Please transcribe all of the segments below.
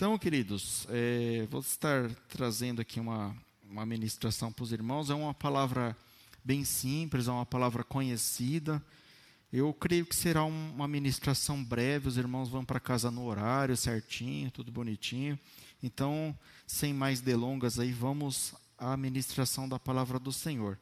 Então, queridos, é, vou estar trazendo aqui uma, uma ministração para os irmãos. É uma palavra bem simples, é uma palavra conhecida. Eu creio que será uma ministração breve, os irmãos vão para casa no horário certinho, tudo bonitinho. Então, sem mais delongas aí, vamos à ministração da palavra do Senhor.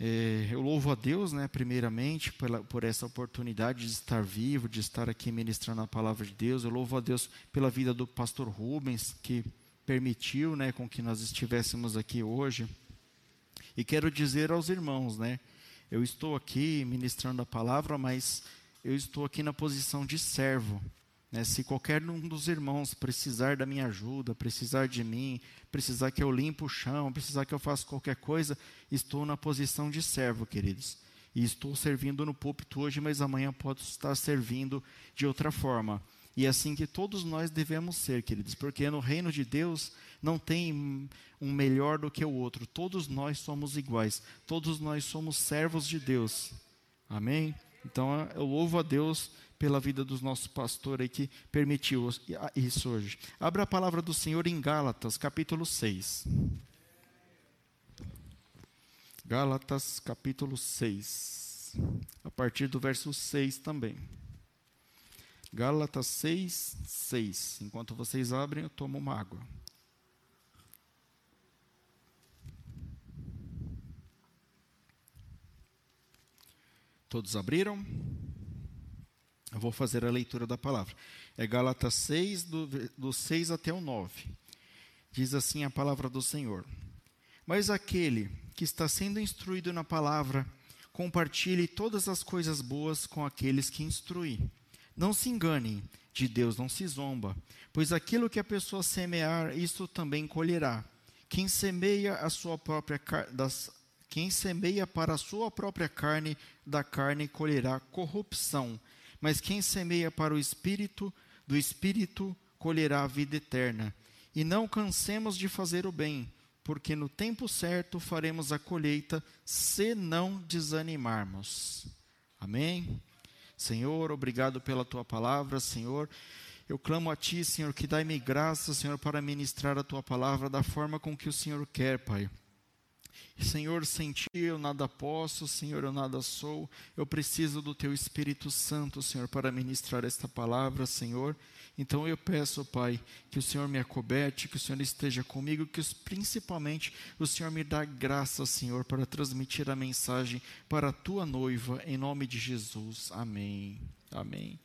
É, eu louvo a Deus, né, primeiramente, pela, por essa oportunidade de estar vivo, de estar aqui ministrando a palavra de Deus. Eu louvo a Deus pela vida do pastor Rubens, que permitiu né, com que nós estivéssemos aqui hoje. E quero dizer aos irmãos, né, eu estou aqui ministrando a palavra, mas eu estou aqui na posição de servo. Né? Se qualquer um dos irmãos precisar da minha ajuda, precisar de mim, precisar que eu limpe o chão, precisar que eu faça qualquer coisa, estou na posição de servo, queridos. E estou servindo no púlpito hoje, mas amanhã posso estar servindo de outra forma. E é assim que todos nós devemos ser, queridos, porque no reino de Deus não tem um melhor do que o outro. Todos nós somos iguais. Todos nós somos servos de Deus. Amém? Então eu louvo a Deus pela vida dos nossos pastores que permitiu isso hoje. Abra a palavra do Senhor em Gálatas, capítulo 6. Gálatas, capítulo 6. A partir do verso 6 também. Gálatas 6, 6. Enquanto vocês abrem, eu tomo uma água. Todos abriram? Eu vou fazer a leitura da palavra. É Gálatas 6, do, do 6 até o 9. Diz assim a palavra do Senhor: Mas aquele que está sendo instruído na palavra, compartilhe todas as coisas boas com aqueles que instruem. Não se engane, de Deus não se zomba, pois aquilo que a pessoa semear, isso também colherá. Quem semeia a sua própria das, quem semeia para a sua própria carne, da carne colherá corrupção, mas quem semeia para o espírito, do espírito colherá a vida eterna. E não cansemos de fazer o bem, porque no tempo certo faremos a colheita, se não desanimarmos. Amém? Senhor, obrigado pela tua palavra, Senhor. Eu clamo a Ti, Senhor, que dai-me graça, Senhor, para ministrar a Tua palavra da forma com que o Senhor quer, Pai. Senhor, sem ti eu nada posso, Senhor, eu nada sou. Eu preciso do teu Espírito Santo, Senhor, para ministrar esta palavra, Senhor. Então eu peço, Pai, que o Senhor me acoberte, que o Senhor esteja comigo, que principalmente o Senhor me dá graça, Senhor, para transmitir a mensagem para a tua noiva, em nome de Jesus. Amém. Amém.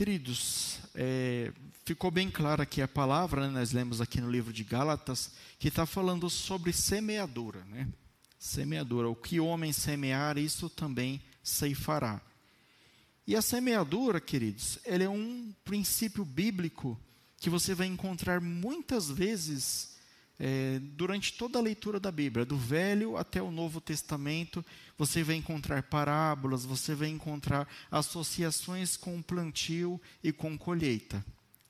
Queridos, é, ficou bem clara aqui a palavra, né? nós lemos aqui no livro de Gálatas, que está falando sobre semeadura. Né? Semeadura, o que homem semear, isso também ceifará. E a semeadura, queridos, ele é um princípio bíblico que você vai encontrar muitas vezes é, durante toda a leitura da Bíblia, do Velho até o Novo Testamento, você vai encontrar parábolas, você vai encontrar associações com plantio e com colheita.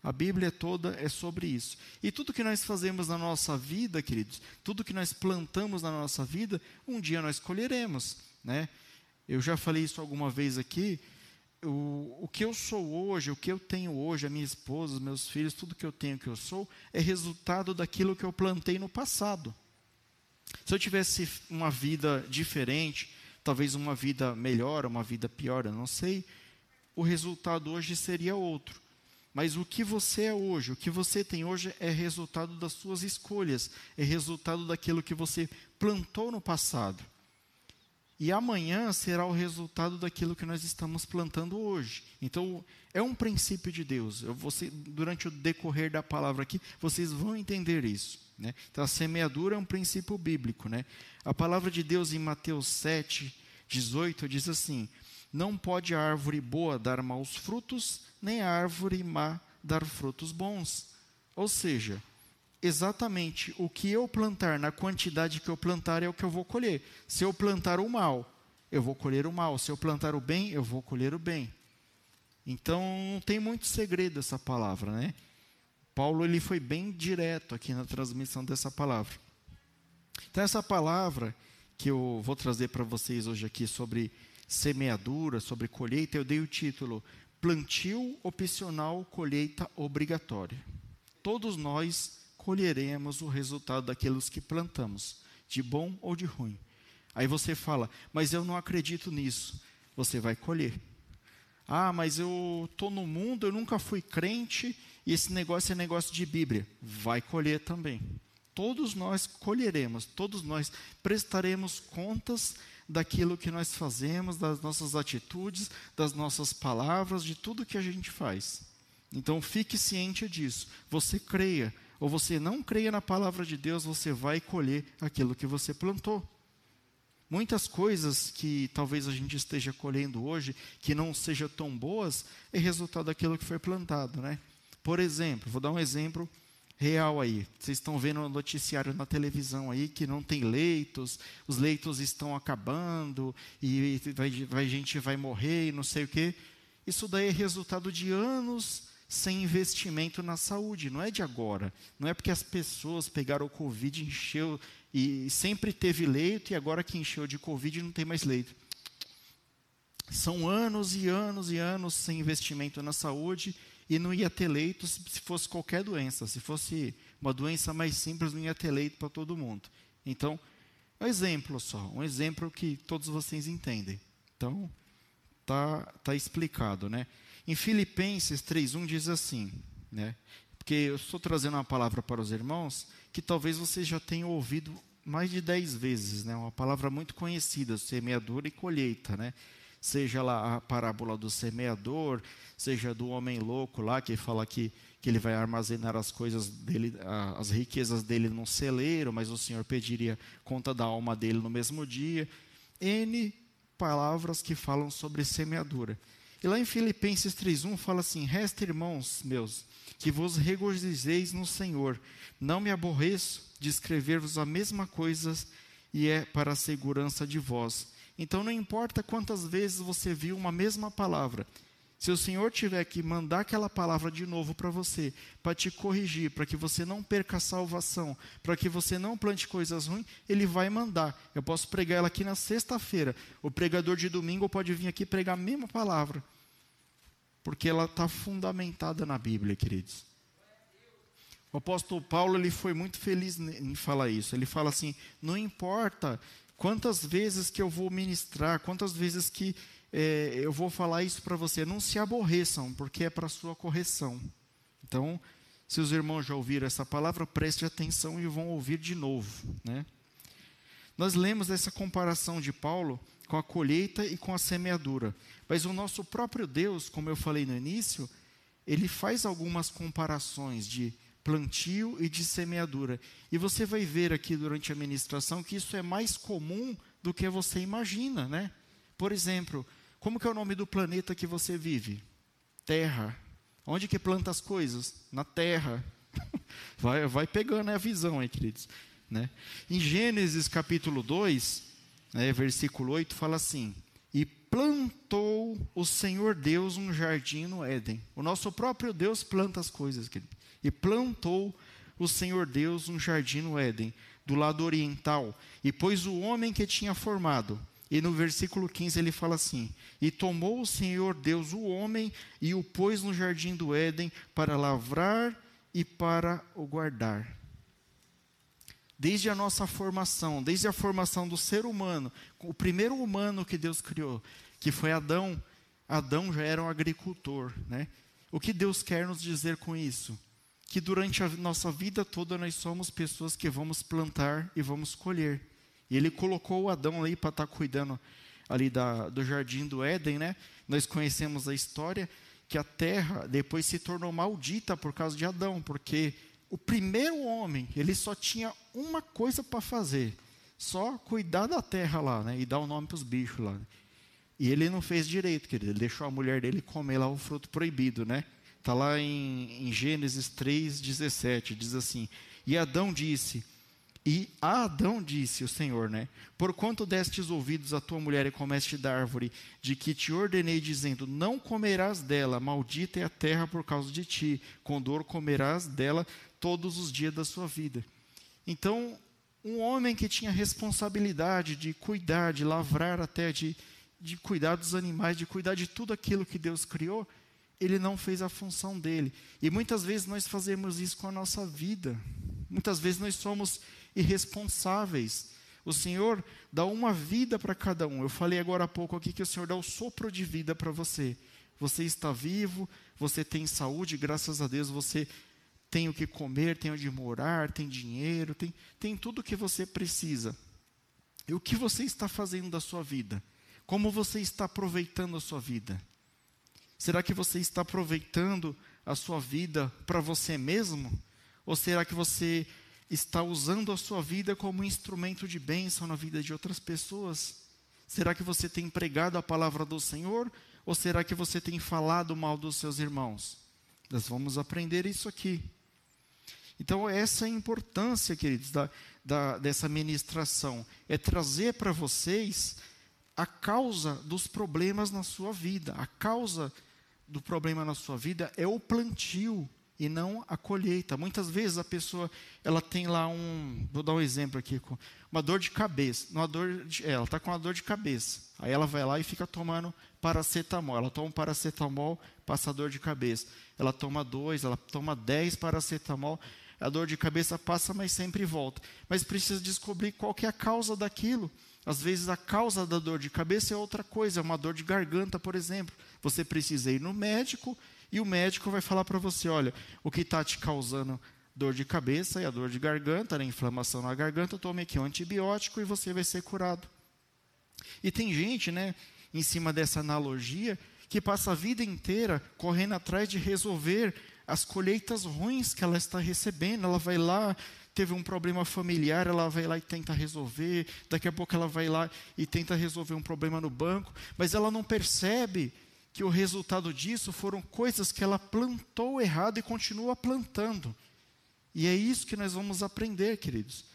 A Bíblia toda é sobre isso. E tudo que nós fazemos na nossa vida, queridos, tudo que nós plantamos na nossa vida, um dia nós colheremos. Né? Eu já falei isso alguma vez aqui o, o que eu sou hoje, o que eu tenho hoje, a minha esposa, os meus filhos, tudo que eu tenho que eu sou, é resultado daquilo que eu plantei no passado. Se eu tivesse uma vida diferente, talvez uma vida melhor, uma vida pior, eu não sei, o resultado hoje seria outro. Mas o que você é hoje, o que você tem hoje é resultado das suas escolhas, é resultado daquilo que você plantou no passado. E amanhã será o resultado daquilo que nós estamos plantando hoje. Então, é um princípio de Deus. Eu, você, durante o decorrer da palavra aqui, vocês vão entender isso. Né? Então, a semeadura é um princípio bíblico. Né? A palavra de Deus em Mateus 7, 18 diz assim: Não pode a árvore boa dar maus frutos, nem a árvore má dar frutos bons. Ou seja, exatamente o que eu plantar, na quantidade que eu plantar, é o que eu vou colher. Se eu plantar o mal, eu vou colher o mal. Se eu plantar o bem, eu vou colher o bem. Então, não tem muito segredo essa palavra, né? Paulo ele foi bem direto aqui na transmissão dessa palavra. Então, essa palavra que eu vou trazer para vocês hoje aqui sobre semeadura, sobre colheita, eu dei o título plantio opcional, colheita obrigatória. Todos nós colheremos o resultado daqueles que plantamos, de bom ou de ruim. Aí você fala, mas eu não acredito nisso. Você vai colher. Ah, mas eu estou no mundo, eu nunca fui crente e esse negócio é negócio de Bíblia. Vai colher também. Todos nós colheremos, todos nós prestaremos contas daquilo que nós fazemos, das nossas atitudes, das nossas palavras, de tudo que a gente faz. Então fique ciente disso. Você creia ou você não creia na palavra de Deus, você vai colher aquilo que você plantou. Muitas coisas que talvez a gente esteja colhendo hoje, que não sejam tão boas, é resultado daquilo que foi plantado, né? Por exemplo, vou dar um exemplo real aí. Vocês estão vendo no noticiário na televisão aí que não tem leitos, os leitos estão acabando e vai, vai, gente vai morrer e não sei o quê. Isso daí é resultado de anos sem investimento na saúde, não é de agora. Não é porque as pessoas pegaram o Covid, encheu e sempre teve leito, e agora que encheu de Covid não tem mais leito. São anos e anos e anos sem investimento na saúde e não ia ter leito se fosse qualquer doença. Se fosse uma doença mais simples, não ia ter leito para todo mundo. Então, um exemplo só, um exemplo que todos vocês entendem. Então, tá, tá explicado, né? Em Filipenses 3:1 diz assim, né? Porque eu estou trazendo uma palavra para os irmãos que talvez vocês já tenham ouvido mais de dez vezes, né? Uma palavra muito conhecida, semeadura e colheita, né? Seja lá a parábola do semeador, seja do homem louco lá que fala que que ele vai armazenar as coisas dele, as riquezas dele num celeiro, mas o Senhor pediria conta da alma dele no mesmo dia. N palavras que falam sobre semeadura. E lá em Filipenses 3:1 fala assim: "Resta, irmãos meus, que vos regozijeis no Senhor. Não me aborreço de escrever-vos a mesma coisa e é para a segurança de vós. Então não importa quantas vezes você viu uma mesma palavra, se o Senhor tiver que mandar aquela palavra de novo para você, para te corrigir, para que você não perca a salvação, para que você não plante coisas ruins, Ele vai mandar. Eu posso pregar ela aqui na sexta-feira. O pregador de domingo pode vir aqui pregar a mesma palavra porque ela está fundamentada na Bíblia, queridos. O apóstolo Paulo ele foi muito feliz em falar isso. Ele fala assim: não importa quantas vezes que eu vou ministrar, quantas vezes que é, eu vou falar isso para você, não se aborreçam, porque é para sua correção. Então, se os irmãos já ouviram essa palavra, preste atenção e vão ouvir de novo, né? Nós lemos essa comparação de Paulo com a colheita e com a semeadura. Mas o nosso próprio Deus, como eu falei no início, ele faz algumas comparações de plantio e de semeadura. E você vai ver aqui durante a ministração que isso é mais comum do que você imagina, né? Por exemplo, como que é o nome do planeta que você vive? Terra. Onde que planta as coisas? Na terra. vai, vai pegando a visão aí, queridos. Né? Em Gênesis capítulo 2, né, versículo 8, fala assim: E plantou o Senhor Deus um jardim no Éden. O nosso próprio Deus planta as coisas, querido. E plantou o Senhor Deus um jardim no Éden, do lado oriental, e pôs o homem que tinha formado. E no versículo 15 ele fala assim: E tomou o Senhor Deus o homem e o pôs no jardim do Éden para lavrar e para o guardar desde a nossa formação, desde a formação do ser humano, o primeiro humano que Deus criou, que foi Adão, Adão já era um agricultor, né? O que Deus quer nos dizer com isso? Que durante a nossa vida toda nós somos pessoas que vamos plantar e vamos colher. E Ele colocou o Adão ali para estar tá cuidando ali da, do jardim do Éden, né? Nós conhecemos a história que a terra depois se tornou maldita por causa de Adão, porque o primeiro homem, ele só tinha uma coisa para fazer, só cuidar da terra lá, né, e dar o nome para os bichos lá. E ele não fez direito, querido, ele deixou a mulher dele comer lá o fruto proibido, né? Está lá em, em Gênesis 3,17, diz assim, e Adão disse, e a Adão disse o Senhor, né? Por quanto destes ouvidos a tua mulher e comeste da árvore, de que te ordenei, dizendo: Não comerás dela, maldita é a terra por causa de ti, com dor comerás dela todos os dias da sua vida. Então, um homem que tinha responsabilidade de cuidar, de lavrar até, de, de cuidar dos animais, de cuidar de tudo aquilo que Deus criou, ele não fez a função dele. E muitas vezes nós fazemos isso com a nossa vida. Muitas vezes nós somos irresponsáveis. O Senhor dá uma vida para cada um. Eu falei agora há pouco aqui que o Senhor dá o sopro de vida para você. Você está vivo, você tem saúde, graças a Deus você tem o que comer, tem onde morar, tem dinheiro, tem, tem tudo o que você precisa. E o que você está fazendo da sua vida? Como você está aproveitando a sua vida? Será que você está aproveitando a sua vida para você mesmo? Ou será que você está usando a sua vida como instrumento de bênção na vida de outras pessoas? Será que você tem pregado a palavra do Senhor? Ou será que você tem falado mal dos seus irmãos? Nós vamos aprender isso aqui. Então, essa é a importância, queridos, da, da, dessa ministração: é trazer para vocês a causa dos problemas na sua vida, a causa do problema na sua vida é o plantio e não a colheita. Muitas vezes a pessoa ela tem lá um, vou dar um exemplo aqui, uma dor de cabeça, uma dor de, é, ela está com uma dor de cabeça. Aí ela vai lá e fica tomando paracetamol. Ela toma um paracetamol, passa dor de cabeça. Ela toma dois, ela toma dez paracetamol. A dor de cabeça passa, mas sempre volta. Mas precisa descobrir qual que é a causa daquilo. Às vezes a causa da dor de cabeça é outra coisa, é uma dor de garganta, por exemplo. Você precisa ir no médico e o médico vai falar para você: olha, o que está te causando dor de cabeça e a dor de garganta, a né, inflamação na garganta, tome aqui um antibiótico e você vai ser curado. E tem gente, né, em cima dessa analogia, que passa a vida inteira correndo atrás de resolver as colheitas ruins que ela está recebendo. Ela vai lá, teve um problema familiar, ela vai lá e tenta resolver. Daqui a pouco ela vai lá e tenta resolver um problema no banco, mas ela não percebe que o resultado disso foram coisas que ela plantou errado e continua plantando. E é isso que nós vamos aprender, queridos.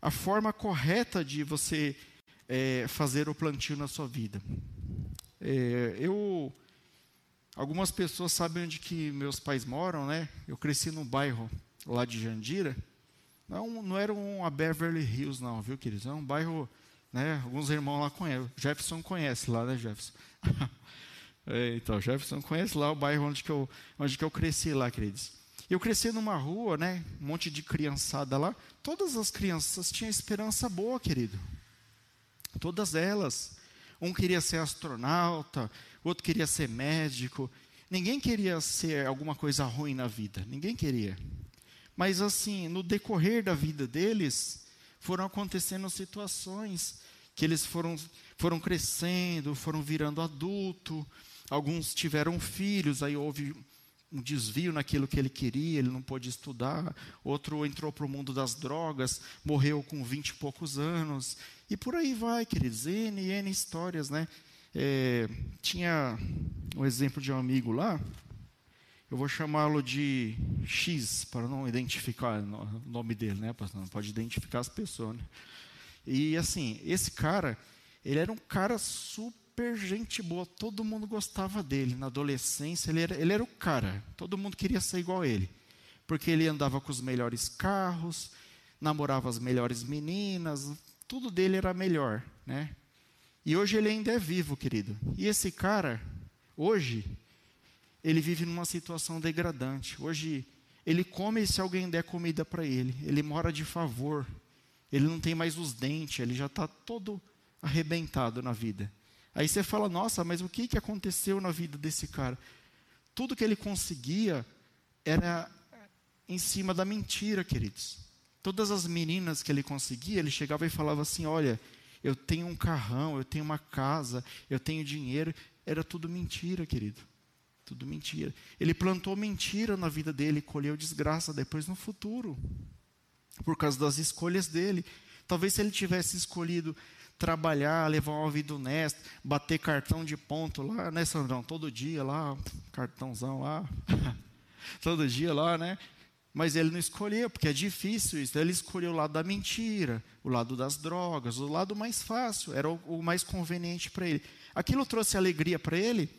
A forma correta de você é, fazer o plantio na sua vida. É, eu, algumas pessoas sabem onde que meus pais moram, né? Eu cresci num bairro lá de Jandira. Não, não era uma Beverly Hills, não, viu, queridos? É um bairro, né? Alguns irmãos lá conhecem. Jefferson conhece lá, né, Jefferson? É, então, Jefferson conhece lá o bairro onde que eu, onde que eu cresci lá, queridos. Eu cresci numa rua, né? Um monte de criançada lá. Todas as crianças tinham esperança boa, querido. Todas elas. Um queria ser astronauta, outro queria ser médico. Ninguém queria ser alguma coisa ruim na vida. Ninguém queria. Mas assim, no decorrer da vida deles, foram acontecendo situações que eles foram, foram crescendo, foram virando adulto, Alguns tiveram filhos, aí houve um desvio naquilo que ele queria, ele não pôde estudar. Outro entrou para o mundo das drogas, morreu com vinte e poucos anos. E por aí vai, queridos, N e N histórias, né? É, tinha um exemplo de um amigo lá, eu vou chamá-lo de X, para não identificar o nome dele, né? Não pode identificar as pessoas, né? E assim, esse cara, ele era um cara super super gente boa, todo mundo gostava dele. Na adolescência, ele era, ele era o cara, todo mundo queria ser igual a ele. Porque ele andava com os melhores carros, namorava as melhores meninas, tudo dele era melhor, né? E hoje ele ainda é vivo, querido. E esse cara, hoje, ele vive numa situação degradante. Hoje, ele come se alguém der comida para ele. Ele mora de favor. Ele não tem mais os dentes, ele já está todo arrebentado na vida. Aí você fala, nossa, mas o que, que aconteceu na vida desse cara? Tudo que ele conseguia era em cima da mentira, queridos. Todas as meninas que ele conseguia, ele chegava e falava assim: Olha, eu tenho um carrão, eu tenho uma casa, eu tenho dinheiro. Era tudo mentira, querido. Tudo mentira. Ele plantou mentira na vida dele, colheu desgraça depois no futuro, por causa das escolhas dele. Talvez se ele tivesse escolhido trabalhar, levar uma vida honesta, bater cartão de ponto lá, né, Sandrão? Todo dia lá, cartãozão lá, todo dia lá, né? Mas ele não escolheu, porque é difícil isso. Ele escolheu o lado da mentira, o lado das drogas, o lado mais fácil, era o, o mais conveniente para ele. Aquilo trouxe alegria para ele?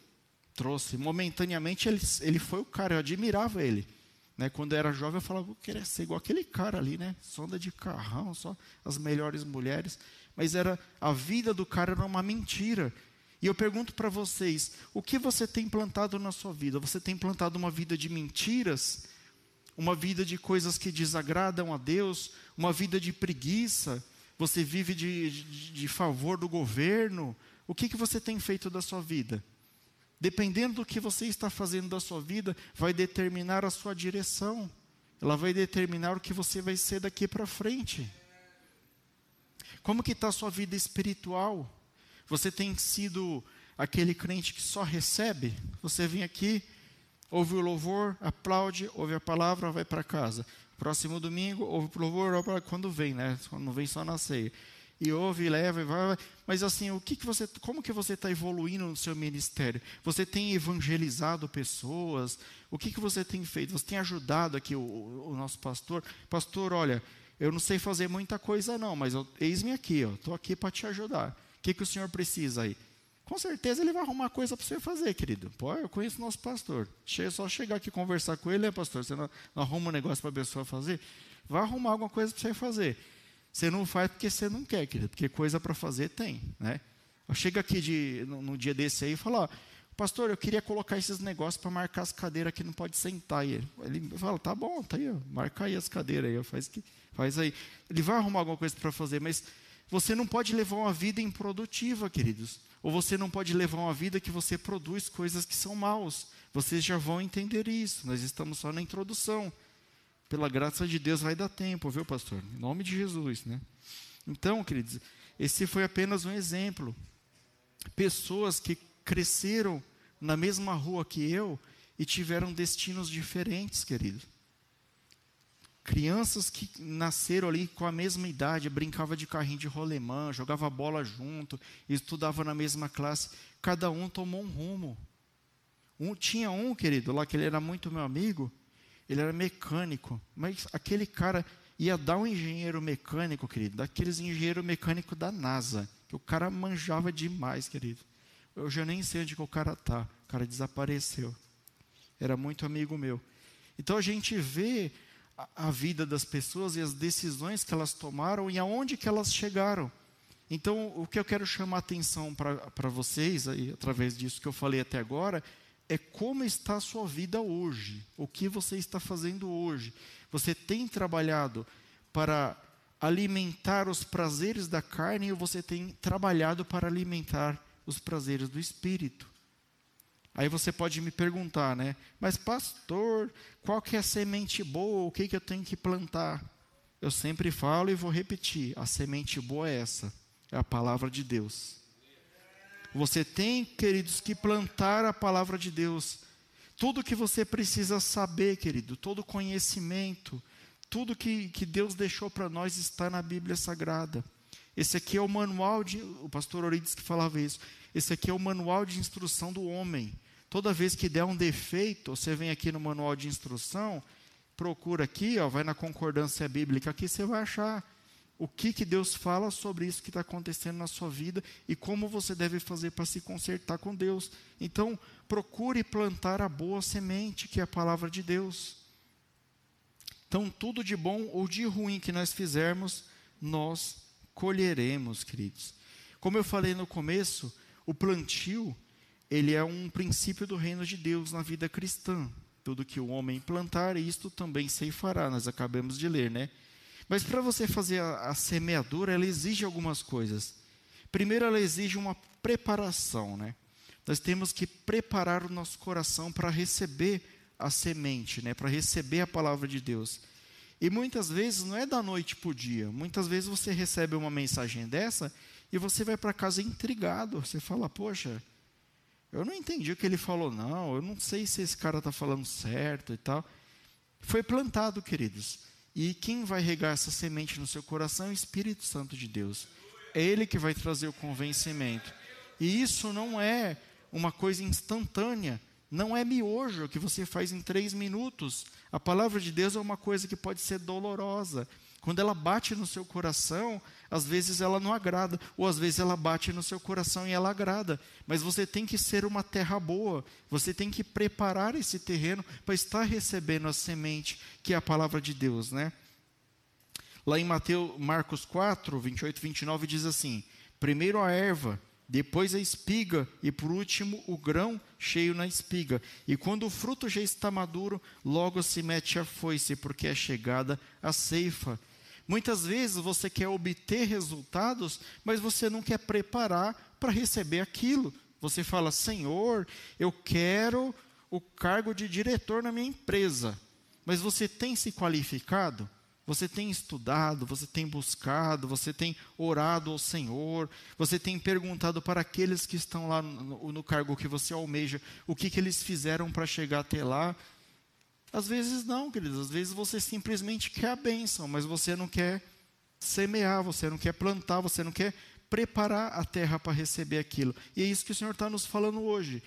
Trouxe. Momentaneamente ele, ele foi o cara, eu admirava ele. Né, quando eu era jovem, eu falava, eu queria ser igual aquele cara ali, né? Sonda de carrão, só as melhores mulheres mas era a vida do cara era uma mentira. E eu pergunto para vocês: o que você tem plantado na sua vida? Você tem plantado uma vida de mentiras? Uma vida de coisas que desagradam a Deus? Uma vida de preguiça? Você vive de, de, de favor do governo? O que, que você tem feito da sua vida? Dependendo do que você está fazendo da sua vida, vai determinar a sua direção. Ela vai determinar o que você vai ser daqui para frente. Como que está a sua vida espiritual? Você tem sido aquele crente que só recebe? Você vem aqui, ouve o louvor, aplaude, ouve a palavra, vai para casa. Próximo domingo, ouve o louvor, quando vem, né? Quando vem só na ceia. E ouve, leva, e vai, vai. Mas assim, o que, que você, como que você está evoluindo no seu ministério? Você tem evangelizado pessoas? O que, que você tem feito? Você tem ajudado aqui o, o nosso pastor? Pastor, olha, eu não sei fazer muita coisa não, mas eis-me aqui, estou aqui para te ajudar que, que o senhor precisa aí? Com certeza ele vai arrumar coisa para você fazer, querido. Pô, eu conheço o nosso pastor. É só chegar aqui conversar com ele, né, pastor? Você não, não arruma um negócio para a pessoa fazer? Vai arrumar alguma coisa para você fazer. Você não faz porque você não quer, querido, porque coisa para fazer tem, né? Eu chego aqui de, no, no dia desse aí e falo, ó, pastor, eu queria colocar esses negócios para marcar as cadeiras que não pode sentar. Ele, fala, tá bom, tá aí, ó, marca aí as cadeiras aí, faz, que, faz aí. Ele vai arrumar alguma coisa para fazer, mas você não pode levar uma vida improdutiva, queridos. Ou você não pode levar uma vida que você produz coisas que são maus. Vocês já vão entender isso. Nós estamos só na introdução. Pela graça de Deus vai dar tempo, viu, pastor? Em nome de Jesus, né? Então, queridos, esse foi apenas um exemplo. Pessoas que cresceram na mesma rua que eu e tiveram destinos diferentes, queridos. Crianças que nasceram ali com a mesma idade, brincava de carrinho de rolemã, jogava bola junto, estudava na mesma classe, cada um tomou um rumo. Um, tinha um, querido, lá que ele era muito meu amigo, ele era mecânico, mas aquele cara ia dar um engenheiro mecânico, querido, daqueles engenheiro mecânico da NASA, que o cara manjava demais, querido. Eu já nem sei onde que o cara está, o cara desapareceu. Era muito amigo meu. Então a gente vê a vida das pessoas e as decisões que elas tomaram e aonde que elas chegaram. Então, o que eu quero chamar a atenção para vocês, aí, através disso que eu falei até agora, é como está a sua vida hoje. O que você está fazendo hoje. Você tem trabalhado para alimentar os prazeres da carne ou você tem trabalhado para alimentar os prazeres do espírito? Aí você pode me perguntar, né? Mas pastor, qual que é a semente boa? O que, que eu tenho que plantar? Eu sempre falo e vou repetir: a semente boa é essa, é a palavra de Deus. Você tem, queridos, que plantar a palavra de Deus. Tudo que você precisa saber, querido, todo conhecimento, tudo que, que Deus deixou para nós está na Bíblia Sagrada. Esse aqui é o manual de. O pastor Orides que falava isso. Esse aqui é o manual de instrução do homem. Toda vez que der um defeito, você vem aqui no manual de instrução, procura aqui, ó, vai na concordância bíblica, aqui você vai achar o que, que Deus fala sobre isso que está acontecendo na sua vida e como você deve fazer para se consertar com Deus. Então, procure plantar a boa semente, que é a palavra de Deus. Então, tudo de bom ou de ruim que nós fizermos, nós colheremos, queridos. Como eu falei no começo, o plantio ele é um princípio do reino de Deus na vida cristã. Tudo que o homem plantar, isto também ceifará. Nós acabamos de ler, né? Mas para você fazer a, a, semeadura, ela exige algumas coisas. Primeiro, ela exige uma preparação, né? Nós temos que preparar o nosso coração para receber a semente, né? Para receber a palavra de Deus. E muitas vezes não é da noite para o dia. Muitas vezes você recebe uma mensagem dessa e você vai para casa intrigado. Você fala, poxa, eu não entendi o que ele falou, não. Eu não sei se esse cara está falando certo e tal. Foi plantado, queridos. E quem vai regar essa semente no seu coração é o Espírito Santo de Deus. É Ele que vai trazer o convencimento. E isso não é uma coisa instantânea. Não é miojo que você faz em três minutos. A palavra de Deus é uma coisa que pode ser dolorosa. Quando ela bate no seu coração, às vezes ela não agrada, ou às vezes ela bate no seu coração e ela agrada. Mas você tem que ser uma terra boa, você tem que preparar esse terreno para estar recebendo a semente, que é a palavra de Deus, né? Lá em Mateus, Marcos 4, 28 e 29 diz assim: Primeiro a erva, depois a espiga e por último o grão cheio na espiga. E quando o fruto já está maduro, logo se mete a foice, porque é chegada a ceifa. Muitas vezes você quer obter resultados, mas você não quer preparar para receber aquilo. Você fala: Senhor, eu quero o cargo de diretor na minha empresa. Mas você tem se qualificado? Você tem estudado, você tem buscado, você tem orado ao Senhor, você tem perguntado para aqueles que estão lá no, no cargo que você almeja, o que, que eles fizeram para chegar até lá. Às vezes não, queridos, às vezes você simplesmente quer a bênção, mas você não quer semear, você não quer plantar, você não quer preparar a terra para receber aquilo. E é isso que o Senhor está nos falando hoje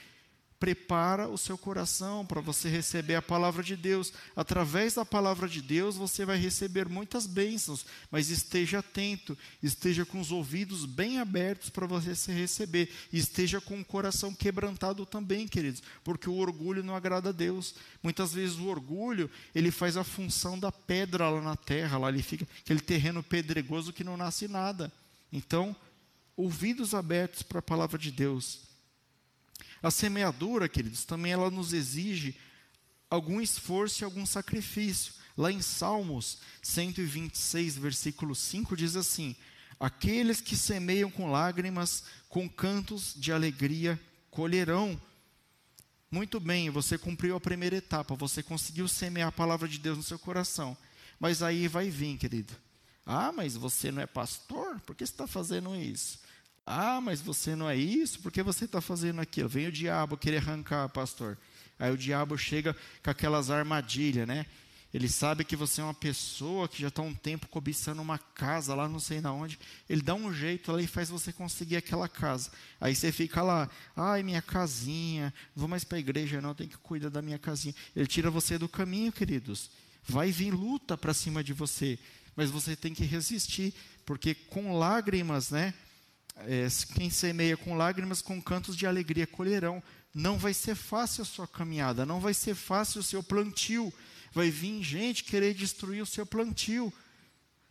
prepara o seu coração para você receber a palavra de Deus. Através da palavra de Deus, você vai receber muitas bênçãos, mas esteja atento, esteja com os ouvidos bem abertos para você se receber, esteja com o coração quebrantado também, queridos, porque o orgulho não agrada a Deus. Muitas vezes o orgulho, ele faz a função da pedra lá na terra, lá ele fica aquele terreno pedregoso que não nasce nada. Então, ouvidos abertos para a palavra de Deus a semeadura, queridos, também ela nos exige algum esforço e algum sacrifício. Lá em Salmos 126, versículo 5, diz assim: Aqueles que semeiam com lágrimas, com cantos de alegria, colherão. Muito bem, você cumpriu a primeira etapa, você conseguiu semear a palavra de Deus no seu coração. Mas aí vai vir, querido. Ah, mas você não é pastor? Por que você está fazendo isso? Ah, mas você não é isso? Por que você está fazendo aquilo? Vem o diabo querer arrancar, pastor. Aí o diabo chega com aquelas armadilhas, né? Ele sabe que você é uma pessoa que já está um tempo cobiçando uma casa lá, não sei na onde. Ele dá um jeito lá e faz você conseguir aquela casa. Aí você fica lá, ai, minha casinha, não vou mais para a igreja, não, tenho que cuidar da minha casinha. Ele tira você do caminho, queridos. Vai vir luta para cima de você, mas você tem que resistir, porque com lágrimas, né? É, quem semeia com lágrimas, com cantos de alegria colherão. Não vai ser fácil a sua caminhada, não vai ser fácil o seu plantio. Vai vir gente querer destruir o seu plantio.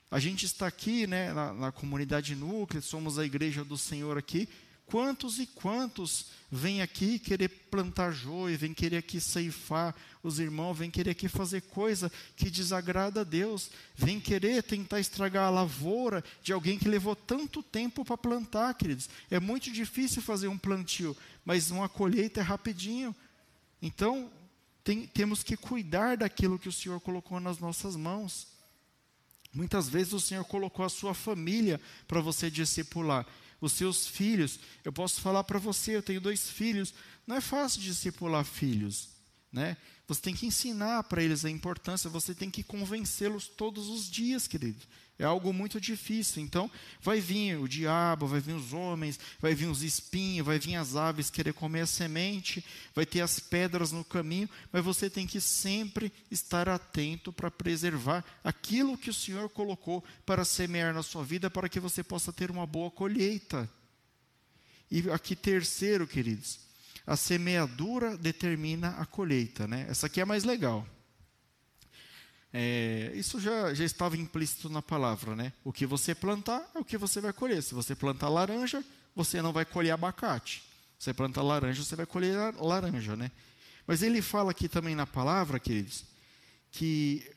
A gente está aqui, né, na, na comunidade núclea, somos a igreja do Senhor aqui, Quantos e quantos vêm aqui querer plantar joio, vêm querer aqui ceifar os irmãos, vêm querer aqui fazer coisa que desagrada a Deus, vêm querer tentar estragar a lavoura de alguém que levou tanto tempo para plantar, queridos. É muito difícil fazer um plantio, mas uma colheita é rapidinho. Então, tem, temos que cuidar daquilo que o Senhor colocou nas nossas mãos. Muitas vezes o Senhor colocou a sua família para você discipular os seus filhos. Eu posso falar para você, eu tenho dois filhos. Não é fácil discipular filhos, né? Você tem que ensinar para eles a importância, você tem que convencê-los todos os dias, querido. É algo muito difícil. Então, vai vir o diabo, vai vir os homens, vai vir os espinhos, vai vir as aves querer comer a semente, vai ter as pedras no caminho, mas você tem que sempre estar atento para preservar aquilo que o Senhor colocou para semear na sua vida, para que você possa ter uma boa colheita. E aqui, terceiro, queridos, a semeadura determina a colheita. Né? Essa aqui é mais legal. É, isso já, já estava implícito na palavra, né? O que você plantar é o que você vai colher. Se você plantar laranja, você não vai colher abacate. Se você plantar laranja, você vai colher laranja, né? Mas ele fala aqui também na palavra, queridos, que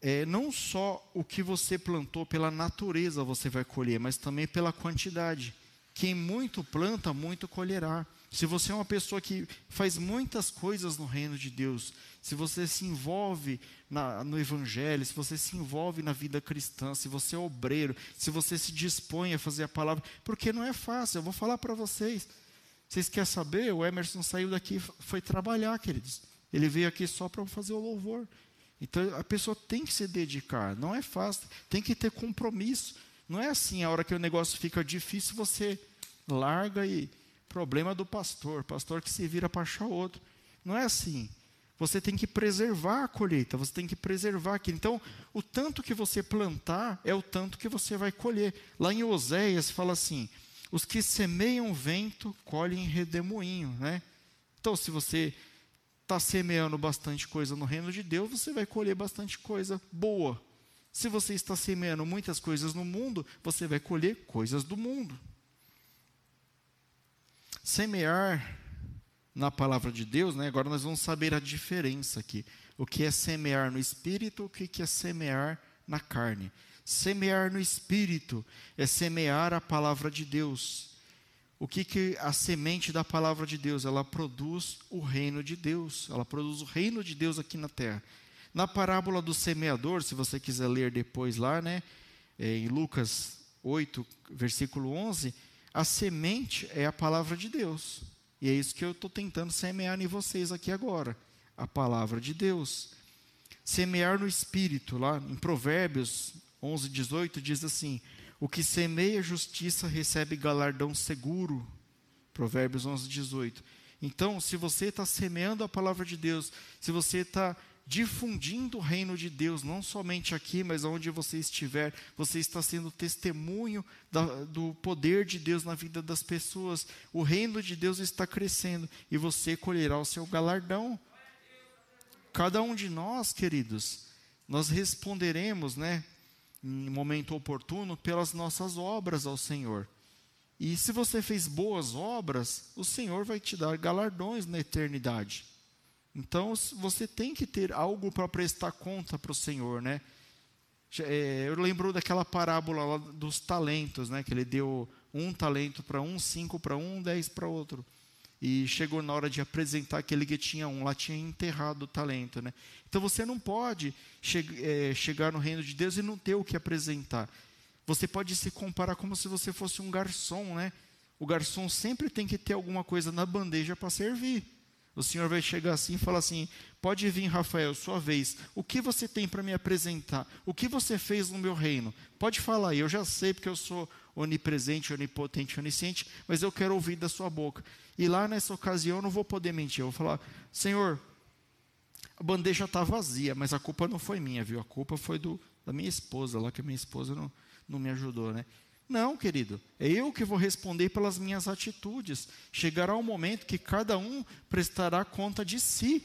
é, não só o que você plantou pela natureza você vai colher, mas também pela quantidade. Quem muito planta, muito colherá. Se você é uma pessoa que faz muitas coisas no reino de Deus, se você se envolve na, no Evangelho, se você se envolve na vida cristã, se você é obreiro, se você se dispõe a fazer a palavra, porque não é fácil, eu vou falar para vocês. Vocês querem saber? O Emerson saiu daqui foi trabalhar, queridos. Ele veio aqui só para fazer o louvor. Então a pessoa tem que se dedicar, não é fácil, tem que ter compromisso. Não é assim, a hora que o negócio fica difícil, você larga e problema do pastor, pastor que se vira para achar outro. Não é assim. Você tem que preservar a colheita, você tem que preservar aquilo. Então, o tanto que você plantar é o tanto que você vai colher. Lá em Oséias fala assim: os que semeiam vento colhem redemoinho. Né? Então, se você está semeando bastante coisa no reino de Deus, você vai colher bastante coisa boa. Se você está semeando muitas coisas no mundo, você vai colher coisas do mundo. Semear na palavra de Deus, né? agora nós vamos saber a diferença aqui. O que é semear no espírito, o que é semear na carne. Semear no espírito é semear a palavra de Deus. O que, que a semente da palavra de Deus? Ela produz o reino de Deus. Ela produz o reino de Deus aqui na terra. Na parábola do semeador, se você quiser ler depois lá, né, é, em Lucas 8, versículo 11, a semente é a palavra de Deus. E é isso que eu estou tentando semear em vocês aqui agora. A palavra de Deus. Semear no espírito, lá em Provérbios 11, 18, diz assim: O que semeia justiça recebe galardão seguro. Provérbios 11, 18. Então, se você está semeando a palavra de Deus, se você está difundindo o reino de Deus, não somente aqui, mas onde você estiver, você está sendo testemunho da, do poder de Deus na vida das pessoas. O reino de Deus está crescendo e você colherá o seu galardão. Cada um de nós, queridos, nós responderemos, né, em momento oportuno, pelas nossas obras ao Senhor. E se você fez boas obras, o Senhor vai te dar galardões na eternidade. Então você tem que ter algo para prestar conta para o Senhor, né? É, eu lembro daquela parábola lá dos talentos, né? Que ele deu um talento para um, cinco para um, dez para outro. E chegou na hora de apresentar aquele que tinha um, lá tinha enterrado o talento, né? Então você não pode che é, chegar no reino de Deus e não ter o que apresentar. Você pode se comparar como se você fosse um garçom, né? O garçom sempre tem que ter alguma coisa na bandeja para servir. O Senhor vai chegar assim e falar assim: pode vir, Rafael, sua vez. O que você tem para me apresentar? O que você fez no meu reino? Pode falar eu já sei porque eu sou onipresente, onipotente, onisciente, mas eu quero ouvir da sua boca. E lá nessa ocasião eu não vou poder mentir, eu vou falar: Senhor, a bandeja está vazia, mas a culpa não foi minha, viu? A culpa foi do, da minha esposa, lá que a minha esposa não, não me ajudou, né? Não, querido, é eu que vou responder pelas minhas atitudes. Chegará um momento que cada um prestará conta de si.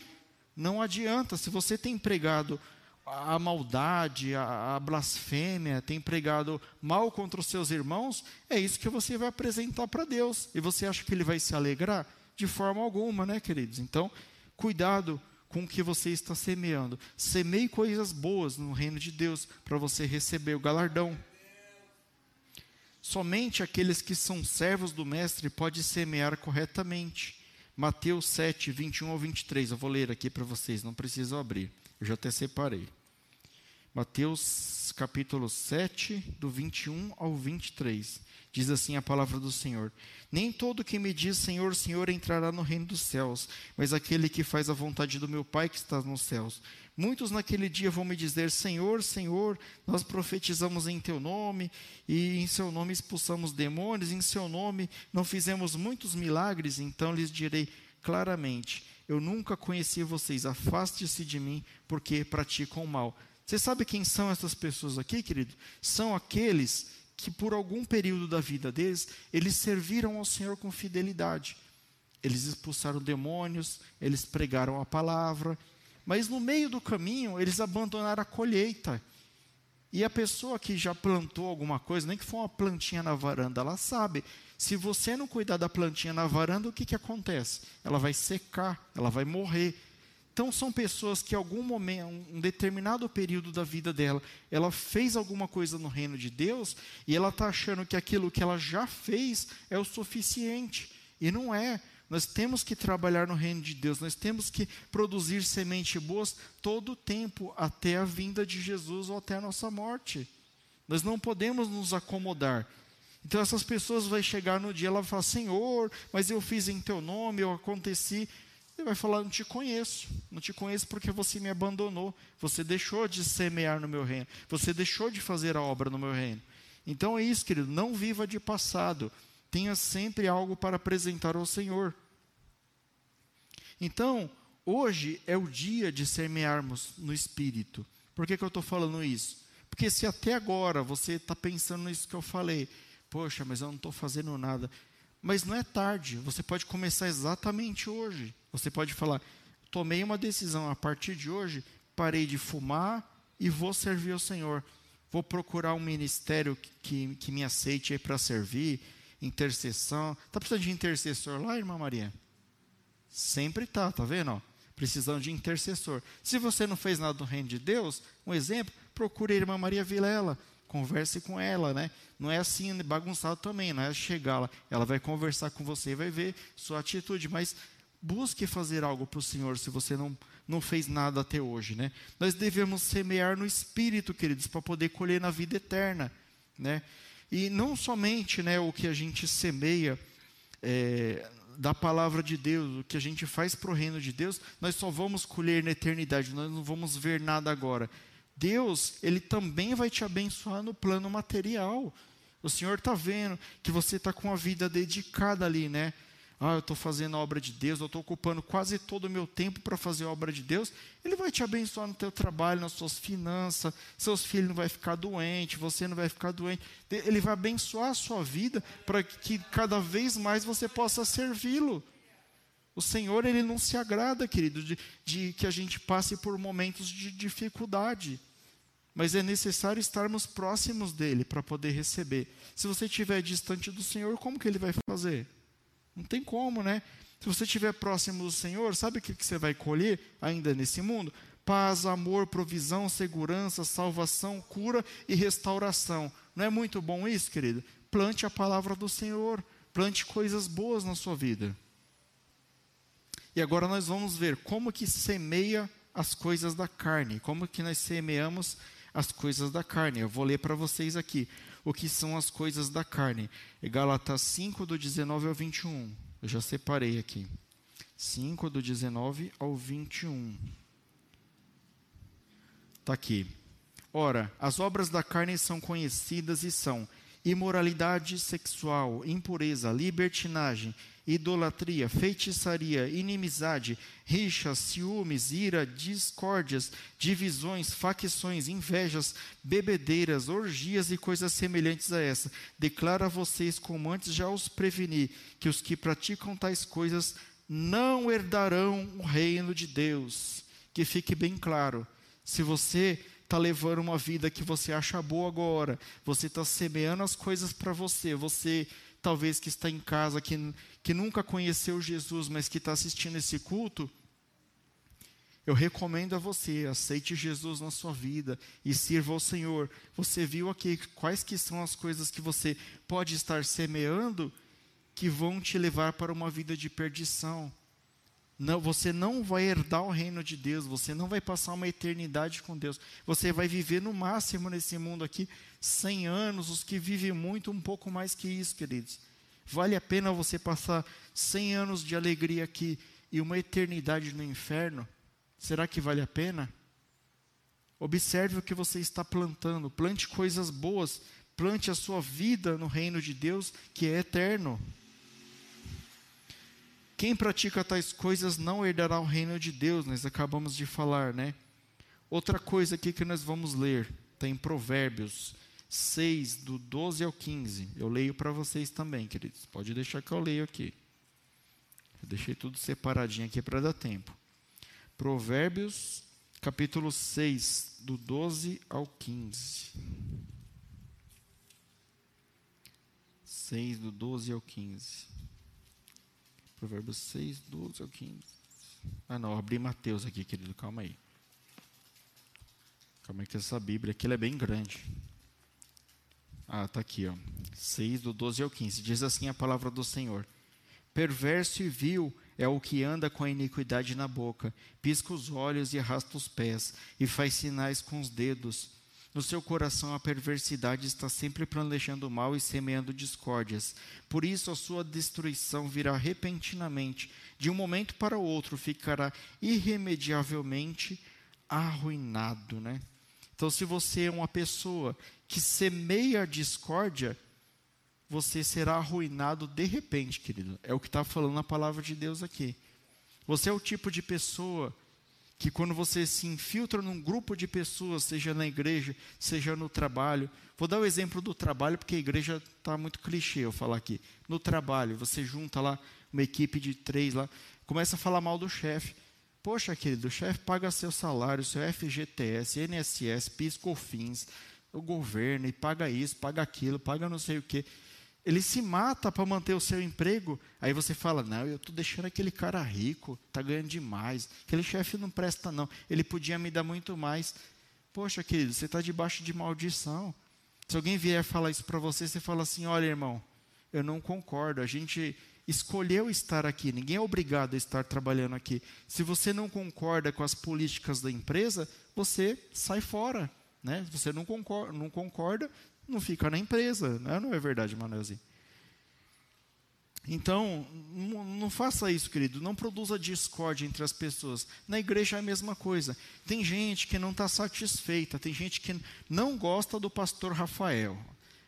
Não adianta, se você tem pregado a maldade, a, a blasfêmia, tem pregado mal contra os seus irmãos, é isso que você vai apresentar para Deus. E você acha que ele vai se alegrar? De forma alguma, né, queridos? Então, cuidado com o que você está semeando. Semeie coisas boas no reino de Deus para você receber o galardão. Somente aqueles que são servos do Mestre podem semear corretamente. Mateus 7, 21 ao 23. Eu vou ler aqui para vocês, não precisam abrir. Eu já até separei. Mateus capítulo 7, do 21 ao 23. Diz assim a palavra do Senhor: Nem todo que me diz Senhor, Senhor entrará no reino dos céus, mas aquele que faz a vontade do meu Pai que está nos céus. Muitos naquele dia vão me dizer: Senhor, Senhor, nós profetizamos em teu nome, e em seu nome expulsamos demônios, em seu nome não fizemos muitos milagres. Então lhes direi claramente: Eu nunca conheci vocês, afaste-se de mim, porque praticam o mal. Você sabe quem são essas pessoas aqui, querido? São aqueles que por algum período da vida deles, eles serviram ao Senhor com fidelidade. Eles expulsaram demônios, eles pregaram a palavra, mas no meio do caminho eles abandonaram a colheita. E a pessoa que já plantou alguma coisa, nem que for uma plantinha na varanda, ela sabe. Se você não cuidar da plantinha na varanda, o que, que acontece? Ela vai secar, ela vai morrer. Então são pessoas que algum momento, um determinado período da vida dela, ela fez alguma coisa no reino de Deus e ela está achando que aquilo que ela já fez é o suficiente. E não é. Nós temos que trabalhar no reino de Deus, nós temos que produzir sementes boas todo o tempo, até a vinda de Jesus ou até a nossa morte. Nós não podemos nos acomodar. Então essas pessoas vão chegar no dia, ela vai falar, Senhor, mas eu fiz em teu nome, eu aconteci. Ele vai falar: Não te conheço, não te conheço porque você me abandonou, você deixou de semear no meu reino, você deixou de fazer a obra no meu reino. Então é isso, querido, não viva de passado, tenha sempre algo para apresentar ao Senhor. Então, hoje é o dia de semearmos no Espírito. Por que, que eu estou falando isso? Porque se até agora você está pensando nisso que eu falei, poxa, mas eu não estou fazendo nada. Mas não é tarde, você pode começar exatamente hoje. Você pode falar: tomei uma decisão, a partir de hoje, parei de fumar e vou servir ao Senhor. Vou procurar um ministério que, que, que me aceite para servir. intercessão. Está precisando de intercessor lá, irmã Maria? Sempre está, tá vendo? Ó? Precisando de intercessor. Se você não fez nada do reino de Deus, um exemplo, procure a irmã Maria Vilela converse com ela, né? Não é assim bagunçado também, não é chegar lá. Ela vai conversar com você e vai ver sua atitude, mas busque fazer algo para o Senhor se você não, não fez nada até hoje, né? Nós devemos semear no Espírito, queridos, para poder colher na vida eterna, né? E não somente, né, o que a gente semeia é, da palavra de Deus, o que a gente faz para o reino de Deus, nós só vamos colher na eternidade, nós não vamos ver nada agora. Deus, Ele também vai te abençoar no plano material. O Senhor está vendo que você está com a vida dedicada ali, né? Ah, eu estou fazendo a obra de Deus, eu estou ocupando quase todo o meu tempo para fazer a obra de Deus. Ele vai te abençoar no teu trabalho, nas suas finanças, seus filhos não vão ficar doentes, você não vai ficar doente. Ele vai abençoar a sua vida para que cada vez mais você possa servi-lo. O Senhor, Ele não se agrada, querido, de, de que a gente passe por momentos de dificuldade. Mas é necessário estarmos próximos dele para poder receber. Se você estiver distante do Senhor, como que ele vai fazer? Não tem como, né? Se você estiver próximo do Senhor, sabe o que você vai colher ainda nesse mundo? Paz, amor, provisão, segurança, salvação, cura e restauração. Não é muito bom isso, querido? Plante a palavra do Senhor. Plante coisas boas na sua vida. E agora nós vamos ver como que semeia as coisas da carne, como que nós semeamos as coisas da carne. Eu vou ler para vocês aqui o que são as coisas da carne. É Galatas 5, do 19 ao 21. Eu já separei aqui. 5, do 19 ao 21. Está aqui. Ora, as obras da carne são conhecidas e são imoralidade sexual, impureza, libertinagem, idolatria, feitiçaria, inimizade, rixas, ciúmes, ira, discórdias, divisões, facções, invejas, bebedeiras, orgias e coisas semelhantes a essa. Declara a vocês, como antes já os preveni, que os que praticam tais coisas não herdarão o reino de Deus. Que fique bem claro. Se você está levando uma vida que você acha boa agora, você está semeando as coisas para você, você talvez que está em casa, que, que nunca conheceu Jesus, mas que está assistindo esse culto, eu recomendo a você, aceite Jesus na sua vida e sirva ao Senhor. Você viu aqui quais que são as coisas que você pode estar semeando que vão te levar para uma vida de perdição. Não, você não vai herdar o reino de Deus, você não vai passar uma eternidade com Deus. Você vai viver no máximo nesse mundo aqui 100 anos, os que vivem muito, um pouco mais que isso, queridos. Vale a pena você passar 100 anos de alegria aqui e uma eternidade no inferno? Será que vale a pena? Observe o que você está plantando, plante coisas boas, plante a sua vida no reino de Deus, que é eterno. Quem pratica tais coisas não herdará o reino de Deus, nós acabamos de falar, né? Outra coisa aqui que nós vamos ler, está em Provérbios 6, do 12 ao 15. Eu leio para vocês também, queridos. Pode deixar que eu leio aqui. Eu deixei tudo separadinho aqui para dar tempo. Provérbios, capítulo 6, do 12 ao 15. 6, do 12 ao 15. Provérbios 6, 12 ao 15. Ah, não, abri Mateus aqui, querido, calma aí. Calma aí que essa Bíblia aqui é bem grande. Ah, está aqui, ó. 6, do 12 ao 15. Diz assim a palavra do Senhor: Perverso e vil é o que anda com a iniquidade na boca, pisca os olhos e arrasta os pés, e faz sinais com os dedos. No seu coração a perversidade está sempre planejando mal e semeando discórdias. Por isso a sua destruição virá repentinamente, de um momento para o outro ficará irremediavelmente arruinado, né? Então, se você é uma pessoa que semeia discórdia, você será arruinado de repente, querido. É o que está falando a palavra de Deus aqui. Você é o tipo de pessoa que, quando você se infiltra num grupo de pessoas, seja na igreja, seja no trabalho. Vou dar o exemplo do trabalho, porque a igreja está muito clichê eu falar aqui. No trabalho, você junta lá uma equipe de três lá, começa a falar mal do chefe. Poxa, querido, o chefe paga seu salário, seu FGTS, INSS, PIS, COFINS, o governo, e paga isso, paga aquilo, paga não sei o quê. Ele se mata para manter o seu emprego. Aí você fala: Não, eu estou deixando aquele cara rico, está ganhando demais. Aquele chefe não presta, não. Ele podia me dar muito mais. Poxa, querido, você está debaixo de maldição. Se alguém vier falar isso para você, você fala assim: Olha, irmão, eu não concordo. A gente escolheu estar aqui, ninguém é obrigado a estar trabalhando aqui. Se você não concorda com as políticas da empresa, você sai fora. Né? Você não concorda, não concorda não fica na empresa. Né? Não é verdade, Manuelzinho? Então, não, faça isso, querido. Não produza discórdia entre as pessoas. Na igreja é a mesma coisa. Tem gente que não está satisfeita, tem gente que não gosta do pastor Rafael.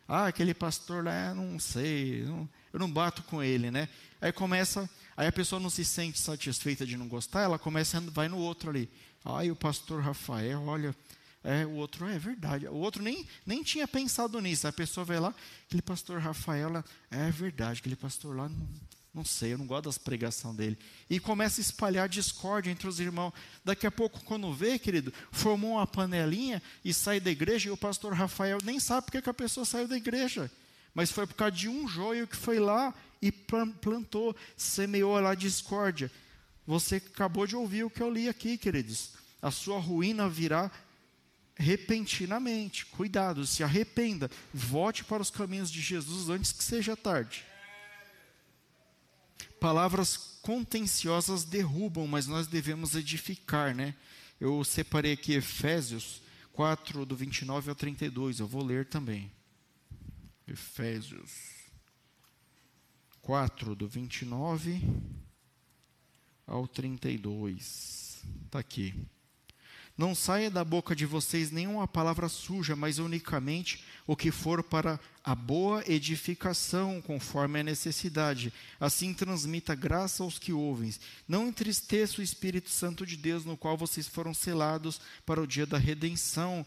Ah, aquele pastor lá, não sei, não, eu não bato com ele, né? Aí começa, aí a pessoa não se sente satisfeita de não gostar, ela começa, vai no outro ali. Ah, o pastor Rafael, olha, é, o outro, é verdade. O outro nem, nem tinha pensado nisso. A pessoa vai lá, aquele pastor Rafael, é verdade, aquele pastor lá, não, não sei, eu não gosto das pregações dele. E começa a espalhar discórdia entre os irmãos. Daqui a pouco, quando vê, querido, formou uma panelinha e sai da igreja, e o pastor Rafael nem sabe porque que a pessoa saiu da igreja. Mas foi por causa de um joio que foi lá e plantou, semeou lá discórdia. Você acabou de ouvir o que eu li aqui, queridos. A sua ruína virá repentinamente. Cuidado, se arrependa. Volte para os caminhos de Jesus antes que seja tarde. Palavras contenciosas derrubam, mas nós devemos edificar, né? Eu separei aqui Efésios 4, do 29 ao 32. Eu vou ler também. Efésios 4, do 29 ao 32. Está aqui. Não saia da boca de vocês nenhuma palavra suja, mas unicamente o que for para a boa edificação, conforme a necessidade. Assim transmita graça aos que ouvem. Não entristeça o Espírito Santo de Deus, no qual vocês foram selados para o dia da redenção.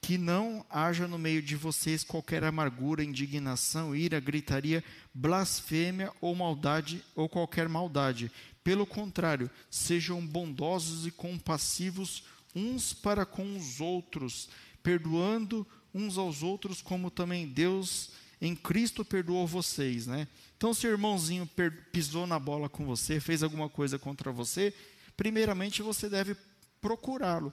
Que não haja no meio de vocês qualquer amargura, indignação, ira, gritaria, blasfêmia ou maldade ou qualquer maldade. Pelo contrário, sejam bondosos e compassivos uns para com os outros, perdoando uns aos outros, como também Deus em Cristo perdoou vocês, né? Então, se o irmãozinho pisou na bola com você, fez alguma coisa contra você, primeiramente você deve procurá-lo.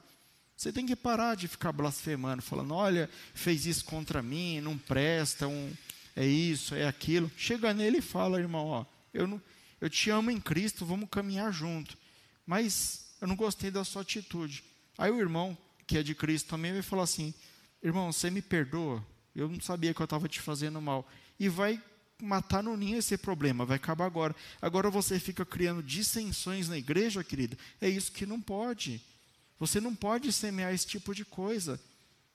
Você tem que parar de ficar blasfemando, falando: olha, fez isso contra mim, não presta, um, é isso, é aquilo. Chega nele e fala, irmão, ó, eu, não, eu te amo em Cristo, vamos caminhar junto. Mas eu não gostei da sua atitude. Aí o irmão, que é de Cristo também, vai falar assim: irmão, você me perdoa? Eu não sabia que eu estava te fazendo mal. E vai matar no ninho esse problema, vai acabar agora. Agora você fica criando dissensões na igreja, querido. É isso que não pode. Você não pode semear esse tipo de coisa.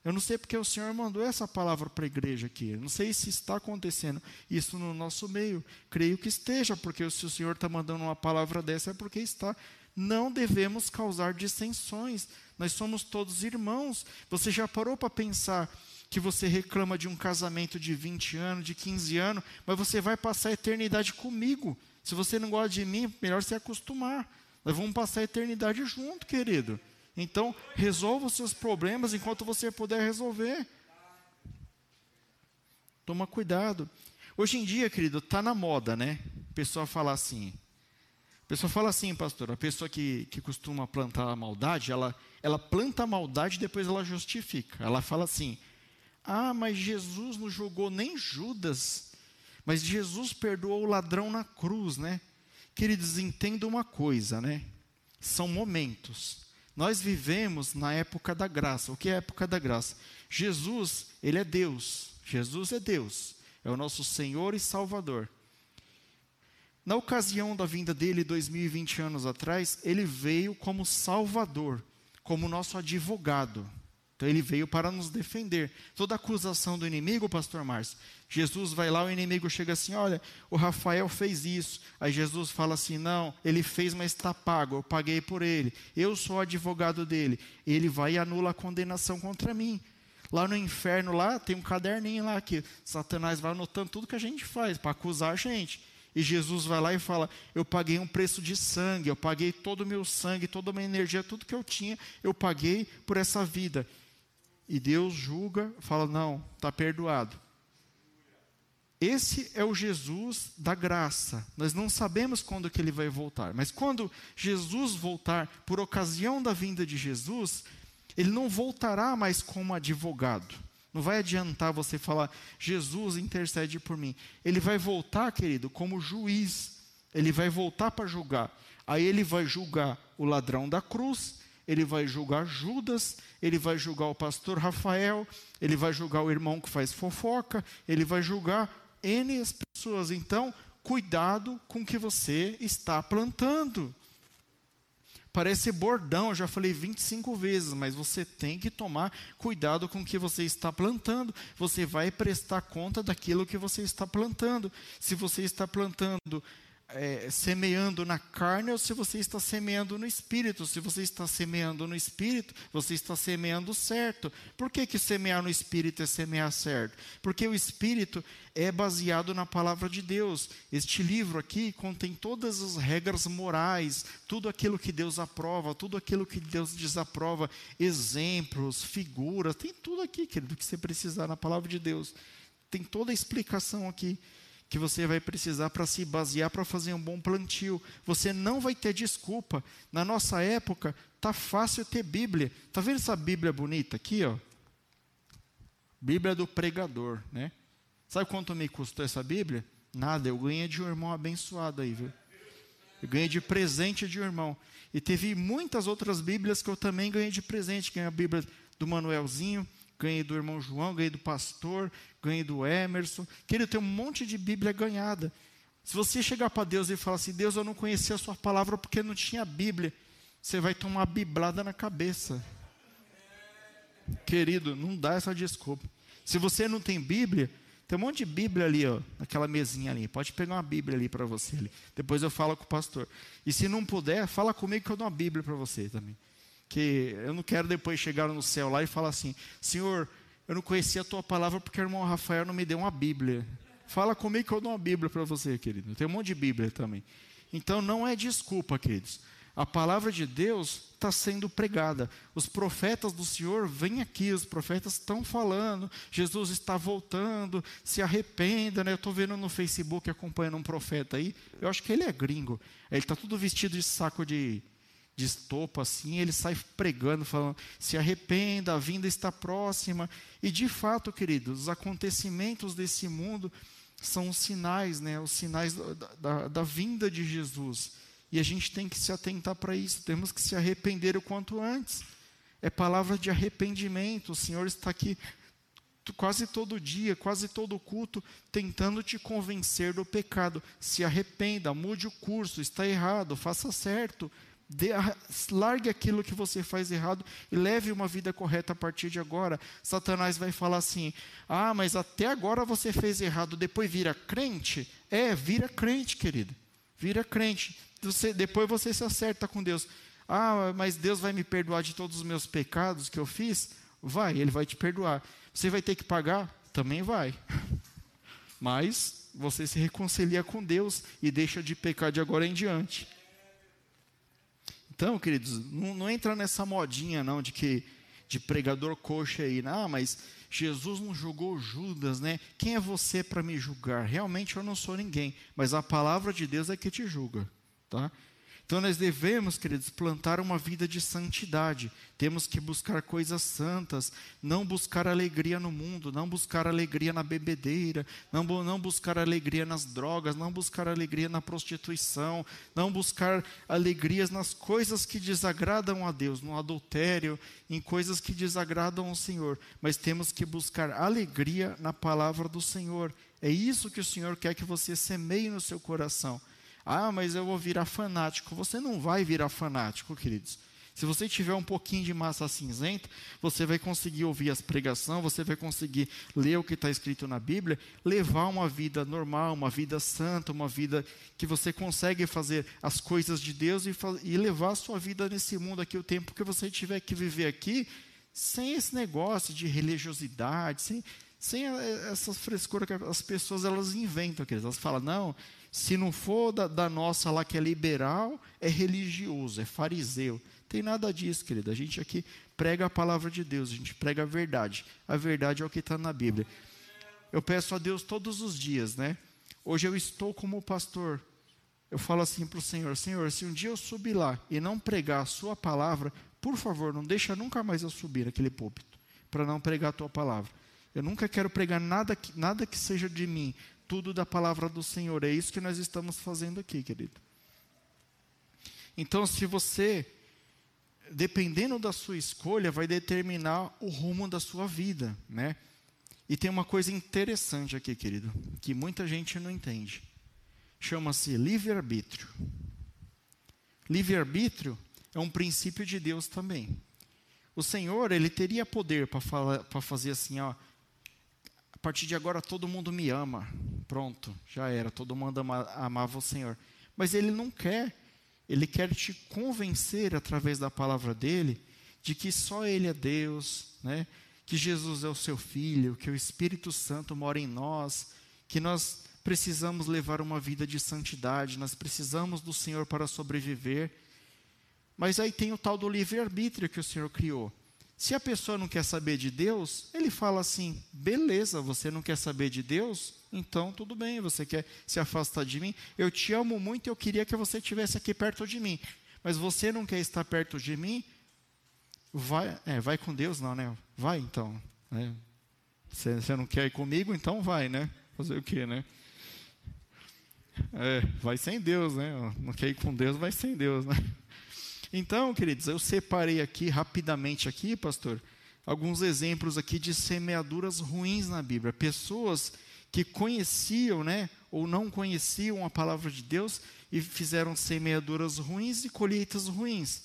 Eu não sei porque o Senhor mandou essa palavra para a igreja aqui. Eu não sei se está acontecendo isso no nosso meio. Creio que esteja, porque se o Senhor está mandando uma palavra dessa é porque está. Não devemos causar dissensões. Nós somos todos irmãos. Você já parou para pensar que você reclama de um casamento de 20 anos, de 15 anos, mas você vai passar a eternidade comigo. Se você não gosta de mim, melhor se acostumar. Nós vamos passar a eternidade junto, querido. Então, resolva os seus problemas enquanto você puder resolver. Toma cuidado. Hoje em dia, querido, está na moda, né? A pessoa falar assim. A pessoa fala assim, pastor, a pessoa que, que costuma plantar a maldade, ela, ela planta a maldade e depois ela justifica. Ela fala assim: ah, mas Jesus não julgou nem Judas, mas Jesus perdoou o ladrão na cruz, né? Queridos, entenda uma coisa, né? São momentos. Nós vivemos na época da graça. O que é época da graça? Jesus, ele é Deus. Jesus é Deus. É o nosso Senhor e Salvador. Na ocasião da vinda dele, 2020 anos atrás, ele veio como Salvador como nosso advogado. Então ele veio para nos defender. Toda acusação do inimigo, pastor Márcio, Jesus vai lá, o inimigo chega assim: olha, o Rafael fez isso. Aí Jesus fala assim: não, ele fez, mas está pago, eu paguei por ele. Eu sou advogado dele. Ele vai e anula a condenação contra mim. Lá no inferno, lá tem um caderninho lá que Satanás vai anotando tudo que a gente faz para acusar a gente. E Jesus vai lá e fala: Eu paguei um preço de sangue, eu paguei todo o meu sangue, toda a minha energia, tudo que eu tinha, eu paguei por essa vida. E Deus julga, fala: Não, está perdoado. esse é o Jesus da graça. Nós não sabemos quando que ele vai voltar, mas quando Jesus voltar, por ocasião da vinda de Jesus, ele não voltará mais como advogado. Não vai adiantar você falar, Jesus intercede por mim. Ele vai voltar, querido, como juiz. Ele vai voltar para julgar. Aí ele vai julgar o ladrão da cruz, ele vai julgar Judas, ele vai julgar o pastor Rafael, ele vai julgar o irmão que faz fofoca, ele vai julgar N pessoas. Então, cuidado com o que você está plantando. Parece bordão, eu já falei 25 vezes, mas você tem que tomar cuidado com o que você está plantando. Você vai prestar conta daquilo que você está plantando. Se você está plantando é, semeando na carne ou se você está semeando no espírito. Se você está semeando no espírito, você está semeando certo. Por que, que semear no espírito é semear certo? Porque o espírito é baseado na palavra de Deus. Este livro aqui contém todas as regras morais, tudo aquilo que Deus aprova, tudo aquilo que Deus desaprova, exemplos, figuras, tem tudo aqui, querido, que você precisar na palavra de Deus. Tem toda a explicação aqui que você vai precisar para se basear para fazer um bom plantio. Você não vai ter desculpa. Na nossa época, tá fácil ter Bíblia. Tá vendo essa Bíblia bonita aqui, ó? Bíblia do pregador, né? Sabe quanto me custou essa Bíblia? Nada, eu ganhei de um irmão abençoado aí, viu? Eu ganhei de presente de um irmão. E teve muitas outras Bíblias que eu também ganhei de presente. Ganhei a Bíblia do Manuelzinho, ganhei do irmão João, ganhei do pastor, ganhei do Emerson. Querido, tem um monte de Bíblia ganhada. Se você chegar para Deus e falar assim, Deus, eu não conhecia a sua palavra porque não tinha Bíblia, você vai tomar uma biblada na cabeça. Querido, não dá essa desculpa. Se você não tem Bíblia, tem um monte de Bíblia ali, ó, naquela mesinha ali. Pode pegar uma Bíblia ali para você. Ali. Depois eu falo com o pastor. E se não puder, fala comigo que eu dou uma Bíblia para você também que eu não quero depois chegar no céu lá e falar assim: Senhor, eu não conhecia a tua palavra porque o irmão Rafael não me deu uma Bíblia. Fala comigo que eu dou uma Bíblia para você, querido. Tem um monte de Bíblia também. Então não é desculpa, queridos. A palavra de Deus está sendo pregada. Os profetas do Senhor vêm aqui, os profetas estão falando, Jesus está voltando, se arrependa. Né? Eu estou vendo no Facebook acompanhando um profeta aí, eu acho que ele é gringo. Ele está tudo vestido de saco de, de estopa assim, ele sai pregando, falando: se arrependa, a vinda está próxima. E de fato, queridos, os acontecimentos desse mundo são os sinais, né, os sinais da, da, da vinda de Jesus. E a gente tem que se atentar para isso, temos que se arrepender o quanto antes. É palavra de arrependimento, o Senhor está aqui quase todo dia, quase todo culto, tentando te convencer do pecado. Se arrependa, mude o curso, está errado, faça certo largue aquilo que você faz errado e leve uma vida correta a partir de agora. Satanás vai falar assim: ah, mas até agora você fez errado, depois vira crente? É, vira crente, querido. Vira crente. Você, depois você se acerta com Deus. Ah, mas Deus vai me perdoar de todos os meus pecados que eu fiz? Vai, Ele vai te perdoar. Você vai ter que pagar? Também vai. Mas você se reconcilia com Deus e deixa de pecar de agora em diante. Então, queridos, não, não, entra nessa modinha não de que de pregador coxa aí, não, mas Jesus não julgou Judas, né? Quem é você para me julgar? Realmente eu não sou ninguém, mas a palavra de Deus é que te julga, tá? Então nós devemos, queridos, plantar uma vida de santidade. Temos que buscar coisas santas, não buscar alegria no mundo, não buscar alegria na bebedeira, não, não buscar alegria nas drogas, não buscar alegria na prostituição, não buscar alegrias nas coisas que desagradam a Deus, no adultério, em coisas que desagradam ao Senhor. Mas temos que buscar alegria na palavra do Senhor. É isso que o Senhor quer que você semeie no seu coração. Ah, mas eu vou virar fanático. Você não vai virar fanático, queridos. Se você tiver um pouquinho de massa cinzenta, você vai conseguir ouvir as pregações, você vai conseguir ler o que está escrito na Bíblia, levar uma vida normal, uma vida santa, uma vida que você consegue fazer as coisas de Deus e, e levar a sua vida nesse mundo aqui, o tempo que você tiver que viver aqui, sem esse negócio de religiosidade, sem, sem essas frescuras que as pessoas elas inventam, queridos. Elas falam, não, se não for da, da, nossa lá que é liberal, é religioso, é fariseu. Tem nada disso, querido. A gente aqui prega a palavra de Deus, a gente prega a verdade. A verdade é o que está na Bíblia. eu peço a Deus todos os dias, né? Hoje eu estou como pastor. Eu falo assim para o Senhor: Senhor, se um dia eu subir lá e não pregar a Sua palavra, por favor, não deixa nunca mais eu subir naquele púlpito para não pregar a Tua palavra. Eu nunca quero pregar nada que, nada que seja de mim, tudo da palavra do Senhor. É isso que nós estamos fazendo aqui, querido. Então, se você, dependendo da sua escolha, vai determinar o rumo da sua vida, né? E tem uma coisa interessante aqui, querido, que muita gente não entende. Chama-se livre-arbítrio. Livre-arbítrio é um princípio de Deus também. O Senhor, ele teria poder para fazer assim, ó, partir de agora todo mundo me ama. Pronto, já era, todo mundo ama, amava o Senhor. Mas ele não quer ele quer te convencer através da palavra dele de que só ele é Deus, né? Que Jesus é o seu filho, que o Espírito Santo mora em nós, que nós precisamos levar uma vida de santidade, nós precisamos do Senhor para sobreviver. Mas aí tem o tal do livre-arbítrio que o Senhor criou. Se a pessoa não quer saber de Deus, ele fala assim: beleza, você não quer saber de Deus? Então tudo bem, você quer se afastar de mim? Eu te amo muito, eu queria que você estivesse aqui perto de mim. Mas você não quer estar perto de mim? Vai, é, vai com Deus, não, né? Vai então. Né? Você, você não quer ir comigo, então vai, né? Fazer o quê, né? É, vai sem Deus, né? Não quer ir com Deus, vai sem Deus, né? Então, queridos, eu separei aqui rapidamente aqui, pastor, alguns exemplos aqui de semeaduras ruins na Bíblia. Pessoas que conheciam, né, ou não conheciam a palavra de Deus e fizeram semeaduras ruins e colheitas ruins.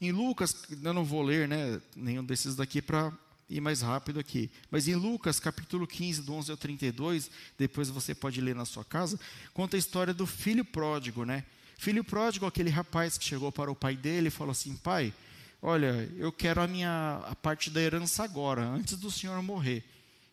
Em Lucas, eu não vou ler, né, nenhum desses daqui para ir mais rápido aqui. Mas em Lucas, capítulo 15, do 11 ao 32, depois você pode ler na sua casa, conta a história do filho pródigo, né? Filho pródigo, aquele rapaz que chegou para o pai dele e falou assim: Pai, olha, eu quero a minha a parte da herança agora, antes do senhor morrer.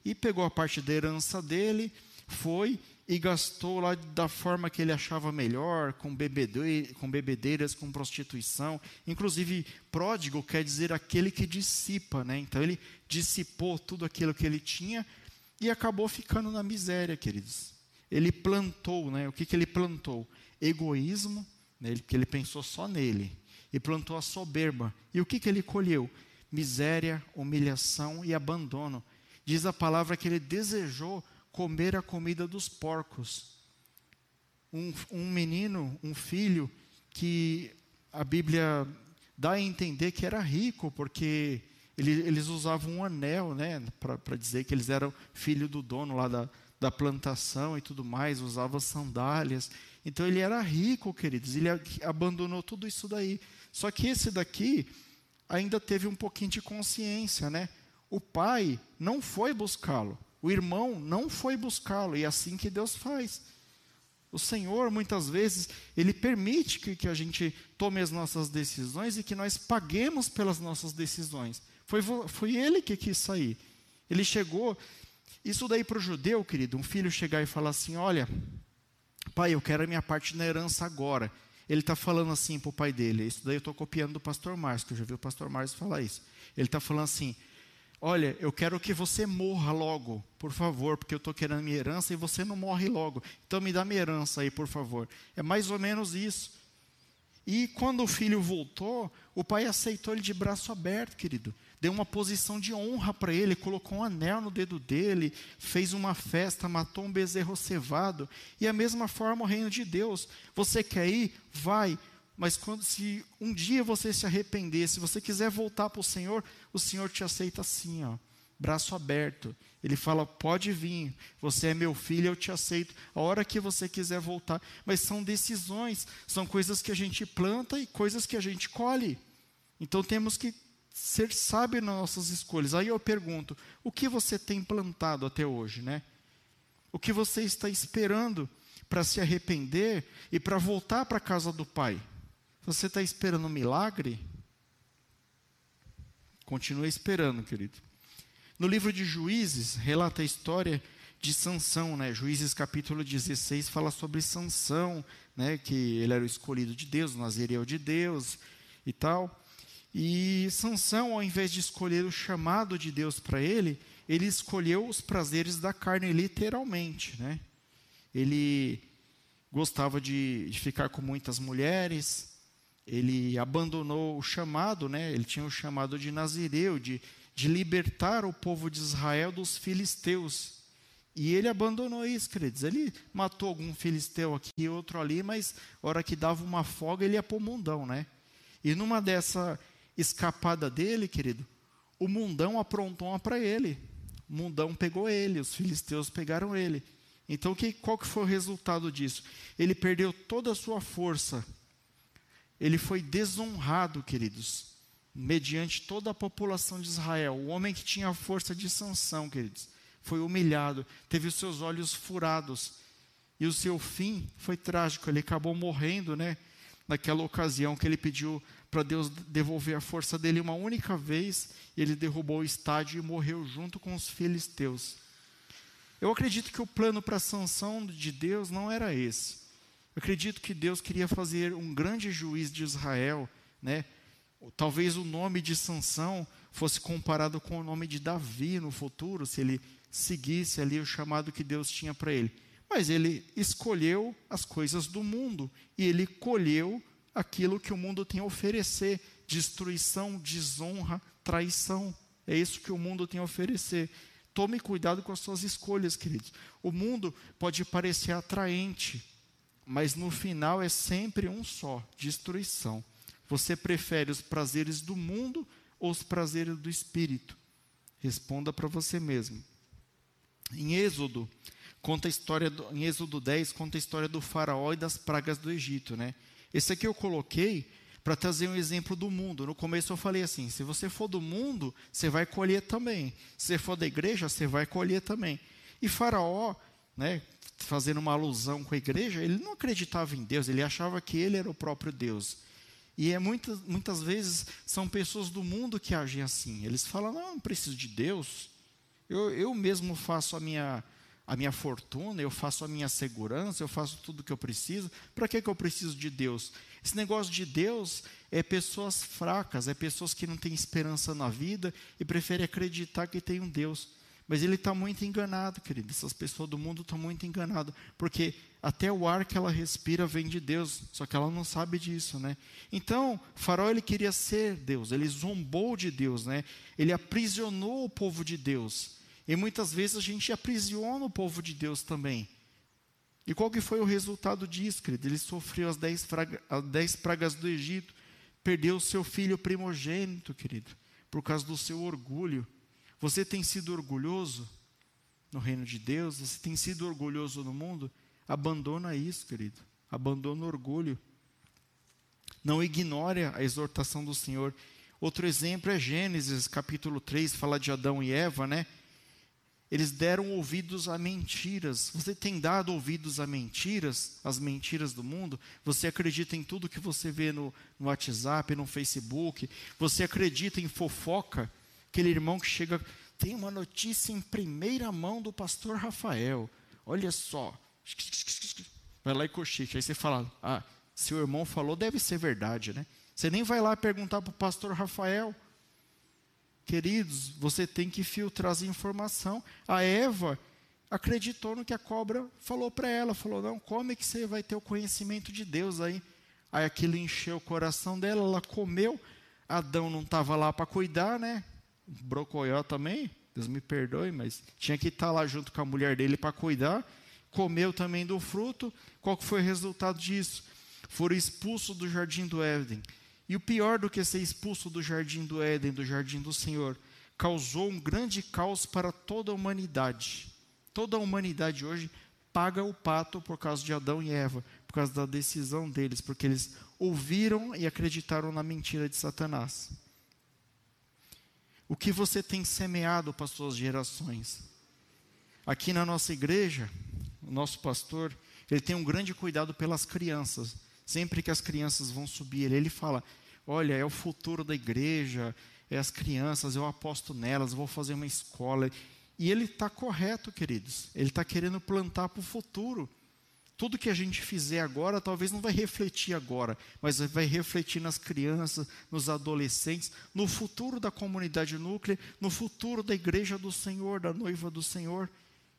E pegou a parte da herança dele, foi e gastou lá da forma que ele achava melhor, com, bebede, com bebedeiras, com prostituição. Inclusive, pródigo quer dizer aquele que dissipa, né? Então ele dissipou tudo aquilo que ele tinha e acabou ficando na miséria, queridos. Ele plantou, né? O que, que ele plantou? Egoísmo, né, que ele pensou só nele, e plantou a soberba. E o que, que ele colheu? Miséria, humilhação e abandono. Diz a palavra que ele desejou comer a comida dos porcos. Um, um menino, um filho, que a Bíblia dá a entender que era rico, porque ele, eles usavam um anel, né, para dizer que eles eram filho do dono lá da, da plantação e tudo mais, usava sandálias. Então ele era rico, queridos, ele abandonou tudo isso daí. Só que esse daqui ainda teve um pouquinho de consciência, né? O pai não foi buscá-lo, o irmão não foi buscá-lo, e é assim que Deus faz. O Senhor, muitas vezes, Ele permite que, que a gente tome as nossas decisões e que nós paguemos pelas nossas decisões. Foi, foi Ele que quis sair. Ele chegou. Isso daí para o judeu, querido, um filho chegar e falar assim: Olha, Pai, eu quero a minha parte na herança agora. Ele está falando assim para o pai dele. Isso daí eu estou copiando do pastor Márcio, que eu já vi o pastor Márcio falar isso. Ele está falando assim: Olha, eu quero que você morra logo, por favor, porque eu estou querendo minha herança e você não morre logo. Então me dá minha herança aí, por favor. É mais ou menos isso. E quando o filho voltou, o pai aceitou ele de braço aberto, querido deu uma posição de honra para ele, colocou um anel no dedo dele, fez uma festa, matou um bezerro cevado. E a mesma forma o reino de Deus. Você quer ir? Vai. Mas quando, se um dia você se arrepender, se você quiser voltar para o Senhor, o Senhor te aceita assim, ó, braço aberto. Ele fala: pode vir, você é meu filho, eu te aceito, a hora que você quiser voltar. Mas são decisões, são coisas que a gente planta e coisas que a gente colhe. Então temos que ser sábio nas nossas escolhas. Aí eu pergunto: o que você tem plantado até hoje, né? O que você está esperando para se arrepender e para voltar para a casa do Pai? Você está esperando um milagre? Continue esperando, querido. No livro de Juízes, relata a história de Sansão, né? Juízes capítulo 16 fala sobre Sansão, né? Que ele era o escolhido de Deus, o nazireu de Deus e tal. E Sansão, ao invés de escolher o chamado de Deus para ele, ele escolheu os prazeres da carne, literalmente, né? Ele gostava de, de ficar com muitas mulheres, ele abandonou o chamado, né? Ele tinha o chamado de Nazireu, de, de libertar o povo de Israel dos filisteus. E ele abandonou isso, queridos. Ele matou algum filisteu aqui, outro ali, mas hora que dava uma folga, ele ia para o mundão, né? E numa dessa escapada dele, querido, o mundão aprontou uma para ele. O mundão pegou ele, os filisteus pegaram ele. Então, que, qual que foi o resultado disso? Ele perdeu toda a sua força. Ele foi desonrado, queridos, mediante toda a população de Israel. O homem que tinha a força de sanção, queridos, foi humilhado, teve os seus olhos furados. E o seu fim foi trágico. Ele acabou morrendo, né? Naquela ocasião que ele pediu para Deus devolver a força dele uma única vez, ele derrubou o estádio e morreu junto com os filisteus. Eu acredito que o plano para a sanção de Deus não era esse. Eu acredito que Deus queria fazer um grande juiz de Israel, né? Talvez o nome de Sansão fosse comparado com o nome de Davi no futuro, se ele seguisse ali o chamado que Deus tinha para ele. Mas ele escolheu as coisas do mundo e ele colheu aquilo que o mundo tem a oferecer: destruição, desonra, traição. É isso que o mundo tem a oferecer. Tome cuidado com as suas escolhas, queridos. O mundo pode parecer atraente, mas no final é sempre um só: destruição. Você prefere os prazeres do mundo ou os prazeres do espírito? Responda para você mesmo. Em Êxodo, conta a história do, em Êxodo 10 conta a história do faraó e das pragas do Egito, né? Esse aqui eu coloquei para trazer um exemplo do mundo. No começo eu falei assim: se você for do mundo, você vai colher também. Se você for da igreja, você vai colher também. E Faraó, né, fazendo uma alusão com a igreja, ele não acreditava em Deus, ele achava que ele era o próprio Deus. E é muitas, muitas vezes são pessoas do mundo que agem assim. Eles falam: não, não preciso de Deus. Eu, eu mesmo faço a minha, a minha fortuna, eu faço a minha segurança, eu faço tudo o que eu preciso. Para que, que eu preciso de Deus? Esse negócio de Deus é pessoas fracas, é pessoas que não têm esperança na vida e preferem acreditar que tem um Deus. Mas ele está muito enganado, querido. Essas pessoas do mundo estão muito enganadas, porque até o ar que ela respira vem de Deus, só que ela não sabe disso, né? Então, Faraó ele queria ser Deus, ele zombou de Deus, né? Ele aprisionou o povo de Deus. E muitas vezes a gente aprisiona o povo de Deus também. E qual que foi o resultado disso, querido? Ele sofreu as dez, fraga, as dez pragas do Egito, perdeu o seu filho primogênito, querido, por causa do seu orgulho. Você tem sido orgulhoso no reino de Deus? Você tem sido orgulhoso no mundo? Abandona isso, querido. Abandona o orgulho. Não ignore a exortação do Senhor. Outro exemplo é Gênesis, capítulo 3, fala de Adão e Eva, né? Eles deram ouvidos a mentiras. Você tem dado ouvidos a mentiras, as mentiras do mundo? Você acredita em tudo que você vê no, no WhatsApp, no Facebook? Você acredita em fofoca? Aquele irmão que chega, tem uma notícia em primeira mão do pastor Rafael. Olha só. Vai lá e cochicha. Aí você fala, ah, se o irmão falou, deve ser verdade, né? Você nem vai lá perguntar para o pastor Rafael. Queridos, você tem que filtrar as informação. A Eva acreditou no que a cobra falou para ela, falou: "Não, come que você vai ter o conhecimento de Deus aí". Aí aquilo encheu o coração dela, ela comeu. Adão não estava lá para cuidar, né? Brocoió também, Deus me perdoe, mas tinha que estar tá lá junto com a mulher dele para cuidar. Comeu também do fruto. Qual foi o resultado disso? Foram expulsos do jardim do Éden. E o pior do que ser expulso do jardim do Éden, do jardim do Senhor, causou um grande caos para toda a humanidade. Toda a humanidade hoje paga o pato por causa de Adão e Eva, por causa da decisão deles, porque eles ouviram e acreditaram na mentira de Satanás. O que você tem semeado para as suas gerações? Aqui na nossa igreja, o nosso pastor, ele tem um grande cuidado pelas crianças. Sempre que as crianças vão subir, ele fala: Olha, é o futuro da igreja, é as crianças, eu aposto nelas, vou fazer uma escola. E ele está correto, queridos. Ele está querendo plantar para o futuro. tudo que a gente fizer agora talvez não vai refletir agora, mas vai refletir nas crianças, nos adolescentes, no futuro da comunidade núclea, no futuro da igreja do Senhor, da noiva do Senhor.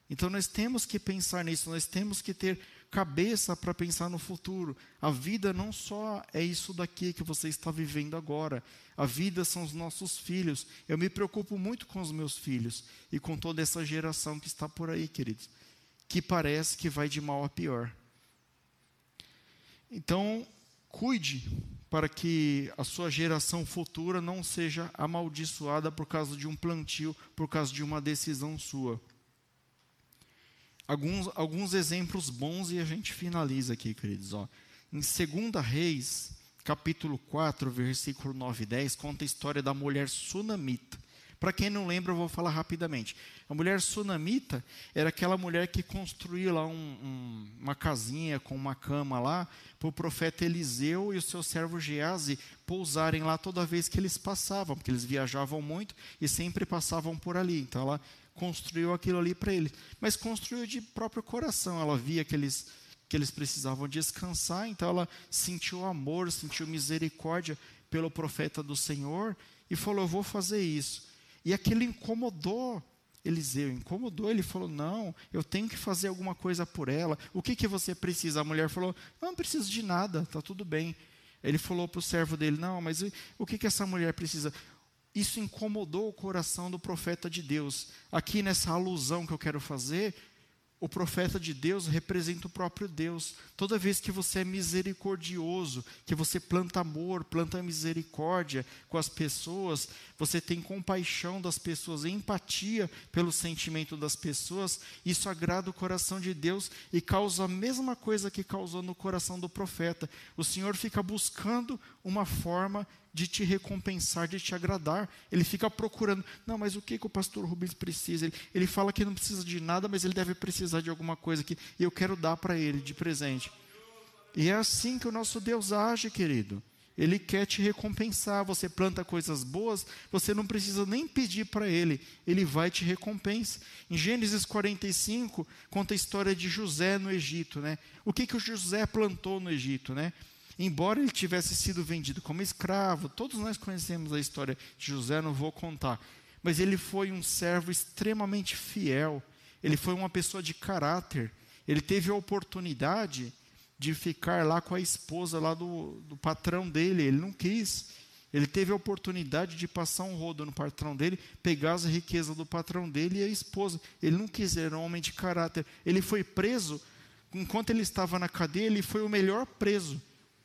Então nós temos que pensar nisso, nós temos que ter cabeça para pensar no futuro. A vida não só é isso daqui que você está vivendo agora. A vida são os nossos filhos. Eu me preocupo muito com os meus filhos e com toda essa geração que está por aí, queridos que parece que vai de mal a pior. Então, cuide para que a sua geração futura não seja amaldiçoada por causa de um plantio, por causa de uma decisão sua. Alguns, alguns exemplos bons e a gente finaliza aqui, queridos. Ó. Em 2 Reis, capítulo 4, versículo 9 e 10, conta a história da mulher sunamita. Para quem não lembra, eu vou falar rapidamente. A mulher sunamita era aquela mulher que construía lá um, um, uma casinha com uma cama lá para o profeta Eliseu e o seu servo Geazi pousarem lá toda vez que eles passavam, porque eles viajavam muito e sempre passavam por ali. Então ela construiu aquilo ali para eles. Mas construiu de próprio coração. Ela via que eles, que eles precisavam descansar, então ela sentiu amor, sentiu misericórdia pelo profeta do Senhor e falou: Eu vou fazer isso. E aquilo incomodou Eliseu, incomodou. Ele falou: Não, eu tenho que fazer alguma coisa por ela. O que, que você precisa? A mulher falou: Não, não preciso de nada, está tudo bem. Ele falou para o servo dele: Não, mas o que, que essa mulher precisa? Isso incomodou o coração do profeta de Deus. Aqui nessa alusão que eu quero fazer, o profeta de Deus representa o próprio Deus. Toda vez que você é misericordioso, que você planta amor, planta misericórdia com as pessoas, você tem compaixão das pessoas, empatia pelo sentimento das pessoas, isso agrada o coração de Deus e causa a mesma coisa que causou no coração do profeta. O Senhor fica buscando uma forma de te recompensar, de te agradar. Ele fica procurando. Não, mas o que, que o pastor Rubens precisa? Ele, ele fala que não precisa de nada, mas ele deve precisar de alguma coisa que eu quero dar para ele de presente. E é assim que o nosso Deus age, querido. Ele quer te recompensar. Você planta coisas boas, você não precisa nem pedir para ele, ele vai te recompensar. Em Gênesis 45, conta a história de José no Egito, né? O que que o José plantou no Egito, né? Embora ele tivesse sido vendido como escravo, todos nós conhecemos a história de José, não vou contar, mas ele foi um servo extremamente fiel, ele foi uma pessoa de caráter, ele teve a oportunidade de ficar lá com a esposa lá do, do patrão dele, ele não quis. Ele teve a oportunidade de passar um rodo no patrão dele, pegar as riquezas do patrão dele e a esposa. Ele não quis, era um homem de caráter. Ele foi preso, enquanto ele estava na cadeia, ele foi o melhor preso.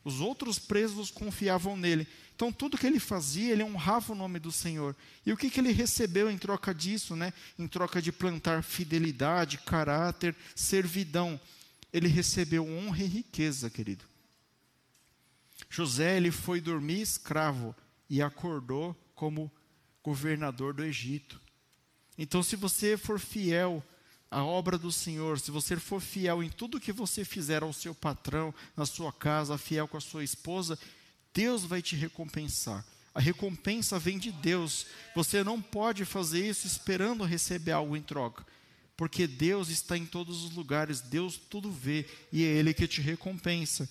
Os outros presos confiavam nele. Então, tudo que ele fazia, ele honrava o nome do Senhor. E o que, que ele recebeu em troca disso? Né? Em troca de plantar fidelidade, caráter, servidão. Ele recebeu honra e riqueza, querido. José, ele foi dormir escravo e acordou como governador do Egito. Então, se você for fiel a obra do Senhor, se você for fiel em tudo que você fizer ao seu patrão, na sua casa, fiel com a sua esposa, Deus vai te recompensar. A recompensa vem de Deus. Você não pode fazer isso esperando receber algo em troca, porque Deus está em todos os lugares, Deus tudo vê e é Ele que te recompensa.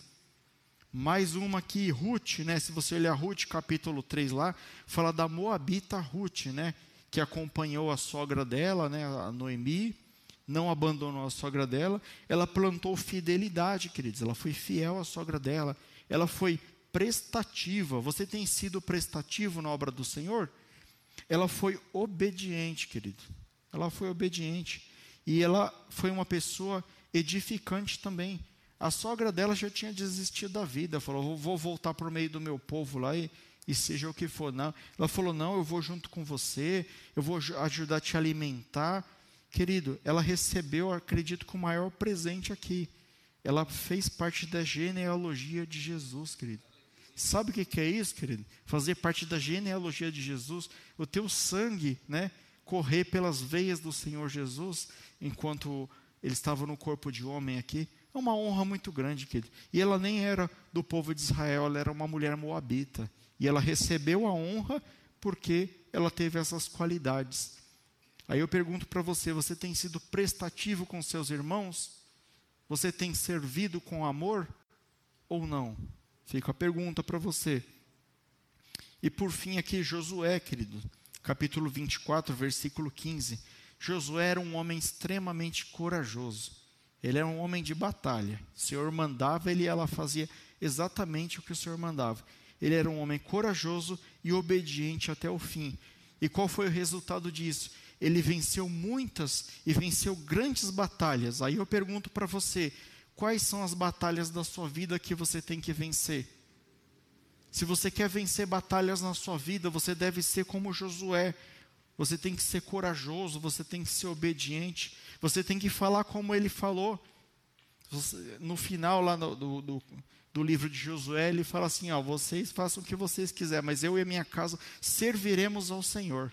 Mais uma aqui, Ruth, né? Se você olhar Ruth, capítulo 3 lá, fala da Moabita Ruth, né? Que acompanhou a sogra dela, né? A Noemi, não abandonou a sogra dela, ela plantou fidelidade, queridos. Ela foi fiel à sogra dela. Ela foi prestativa. Você tem sido prestativo na obra do Senhor? Ela foi obediente, querido. Ela foi obediente. E ela foi uma pessoa edificante também. A sogra dela já tinha desistido da vida. Falou: vou voltar para o meio do meu povo lá e, e seja o que for. Não. Ela falou: não, eu vou junto com você, eu vou ajudar a te alimentar Querido, ela recebeu, acredito que o maior presente aqui. Ela fez parte da genealogia de Jesus, querido. Sabe o que é isso, querido? Fazer parte da genealogia de Jesus, o teu sangue, né, correr pelas veias do Senhor Jesus, enquanto ele estava no corpo de homem aqui, é uma honra muito grande, querido. E ela nem era do povo de Israel, ela era uma mulher moabita. E ela recebeu a honra porque ela teve essas qualidades. Aí eu pergunto para você: você tem sido prestativo com seus irmãos? Você tem servido com amor ou não? Fica a pergunta para você. E por fim, aqui, Josué, querido, capítulo 24, versículo 15. Josué era um homem extremamente corajoso. Ele era um homem de batalha. O Senhor mandava ele e ela fazia exatamente o que o Senhor mandava. Ele era um homem corajoso e obediente até o fim. E qual foi o resultado disso? Ele venceu muitas e venceu grandes batalhas. Aí eu pergunto para você: quais são as batalhas da sua vida que você tem que vencer? Se você quer vencer batalhas na sua vida, você deve ser como Josué. Você tem que ser corajoso, você tem que ser obediente, você tem que falar como ele falou. No final lá do, do, do, livro de Josué, ele fala assim: ó, vocês façam o que vocês quiserem, mas eu e minha casa serviremos ao Senhor.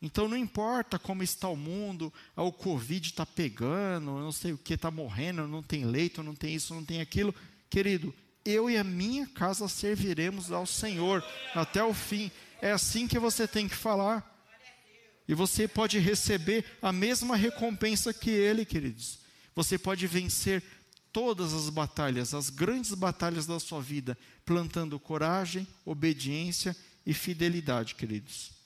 Então não importa como está o mundo, ah, o Covid está pegando, não sei o que, está morrendo, não tem leito, não tem isso, não tem aquilo. Querido, eu e a minha casa serviremos ao Senhor até o fim. É assim que você tem que falar. E você pode receber a mesma recompensa que ele, queridos. Você pode vencer todas as batalhas, as grandes batalhas da sua vida, plantando coragem, obediência e fidelidade, queridos.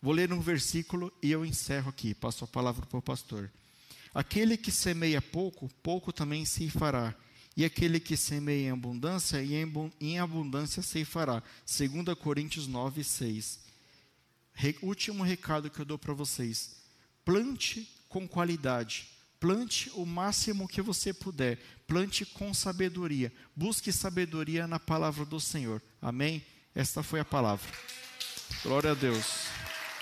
Vou ler um versículo e eu encerro aqui, passo a palavra para o pastor. Aquele que semeia pouco, pouco também se fará. E aquele que semeia em abundância, em abundância se fará. 2 Coríntios 9, 6. Re, último recado que eu dou para vocês. Plante com qualidade. Plante o máximo que você puder. Plante com sabedoria. Busque sabedoria na palavra do Senhor. Amém? Esta foi a palavra. Glória a Deus.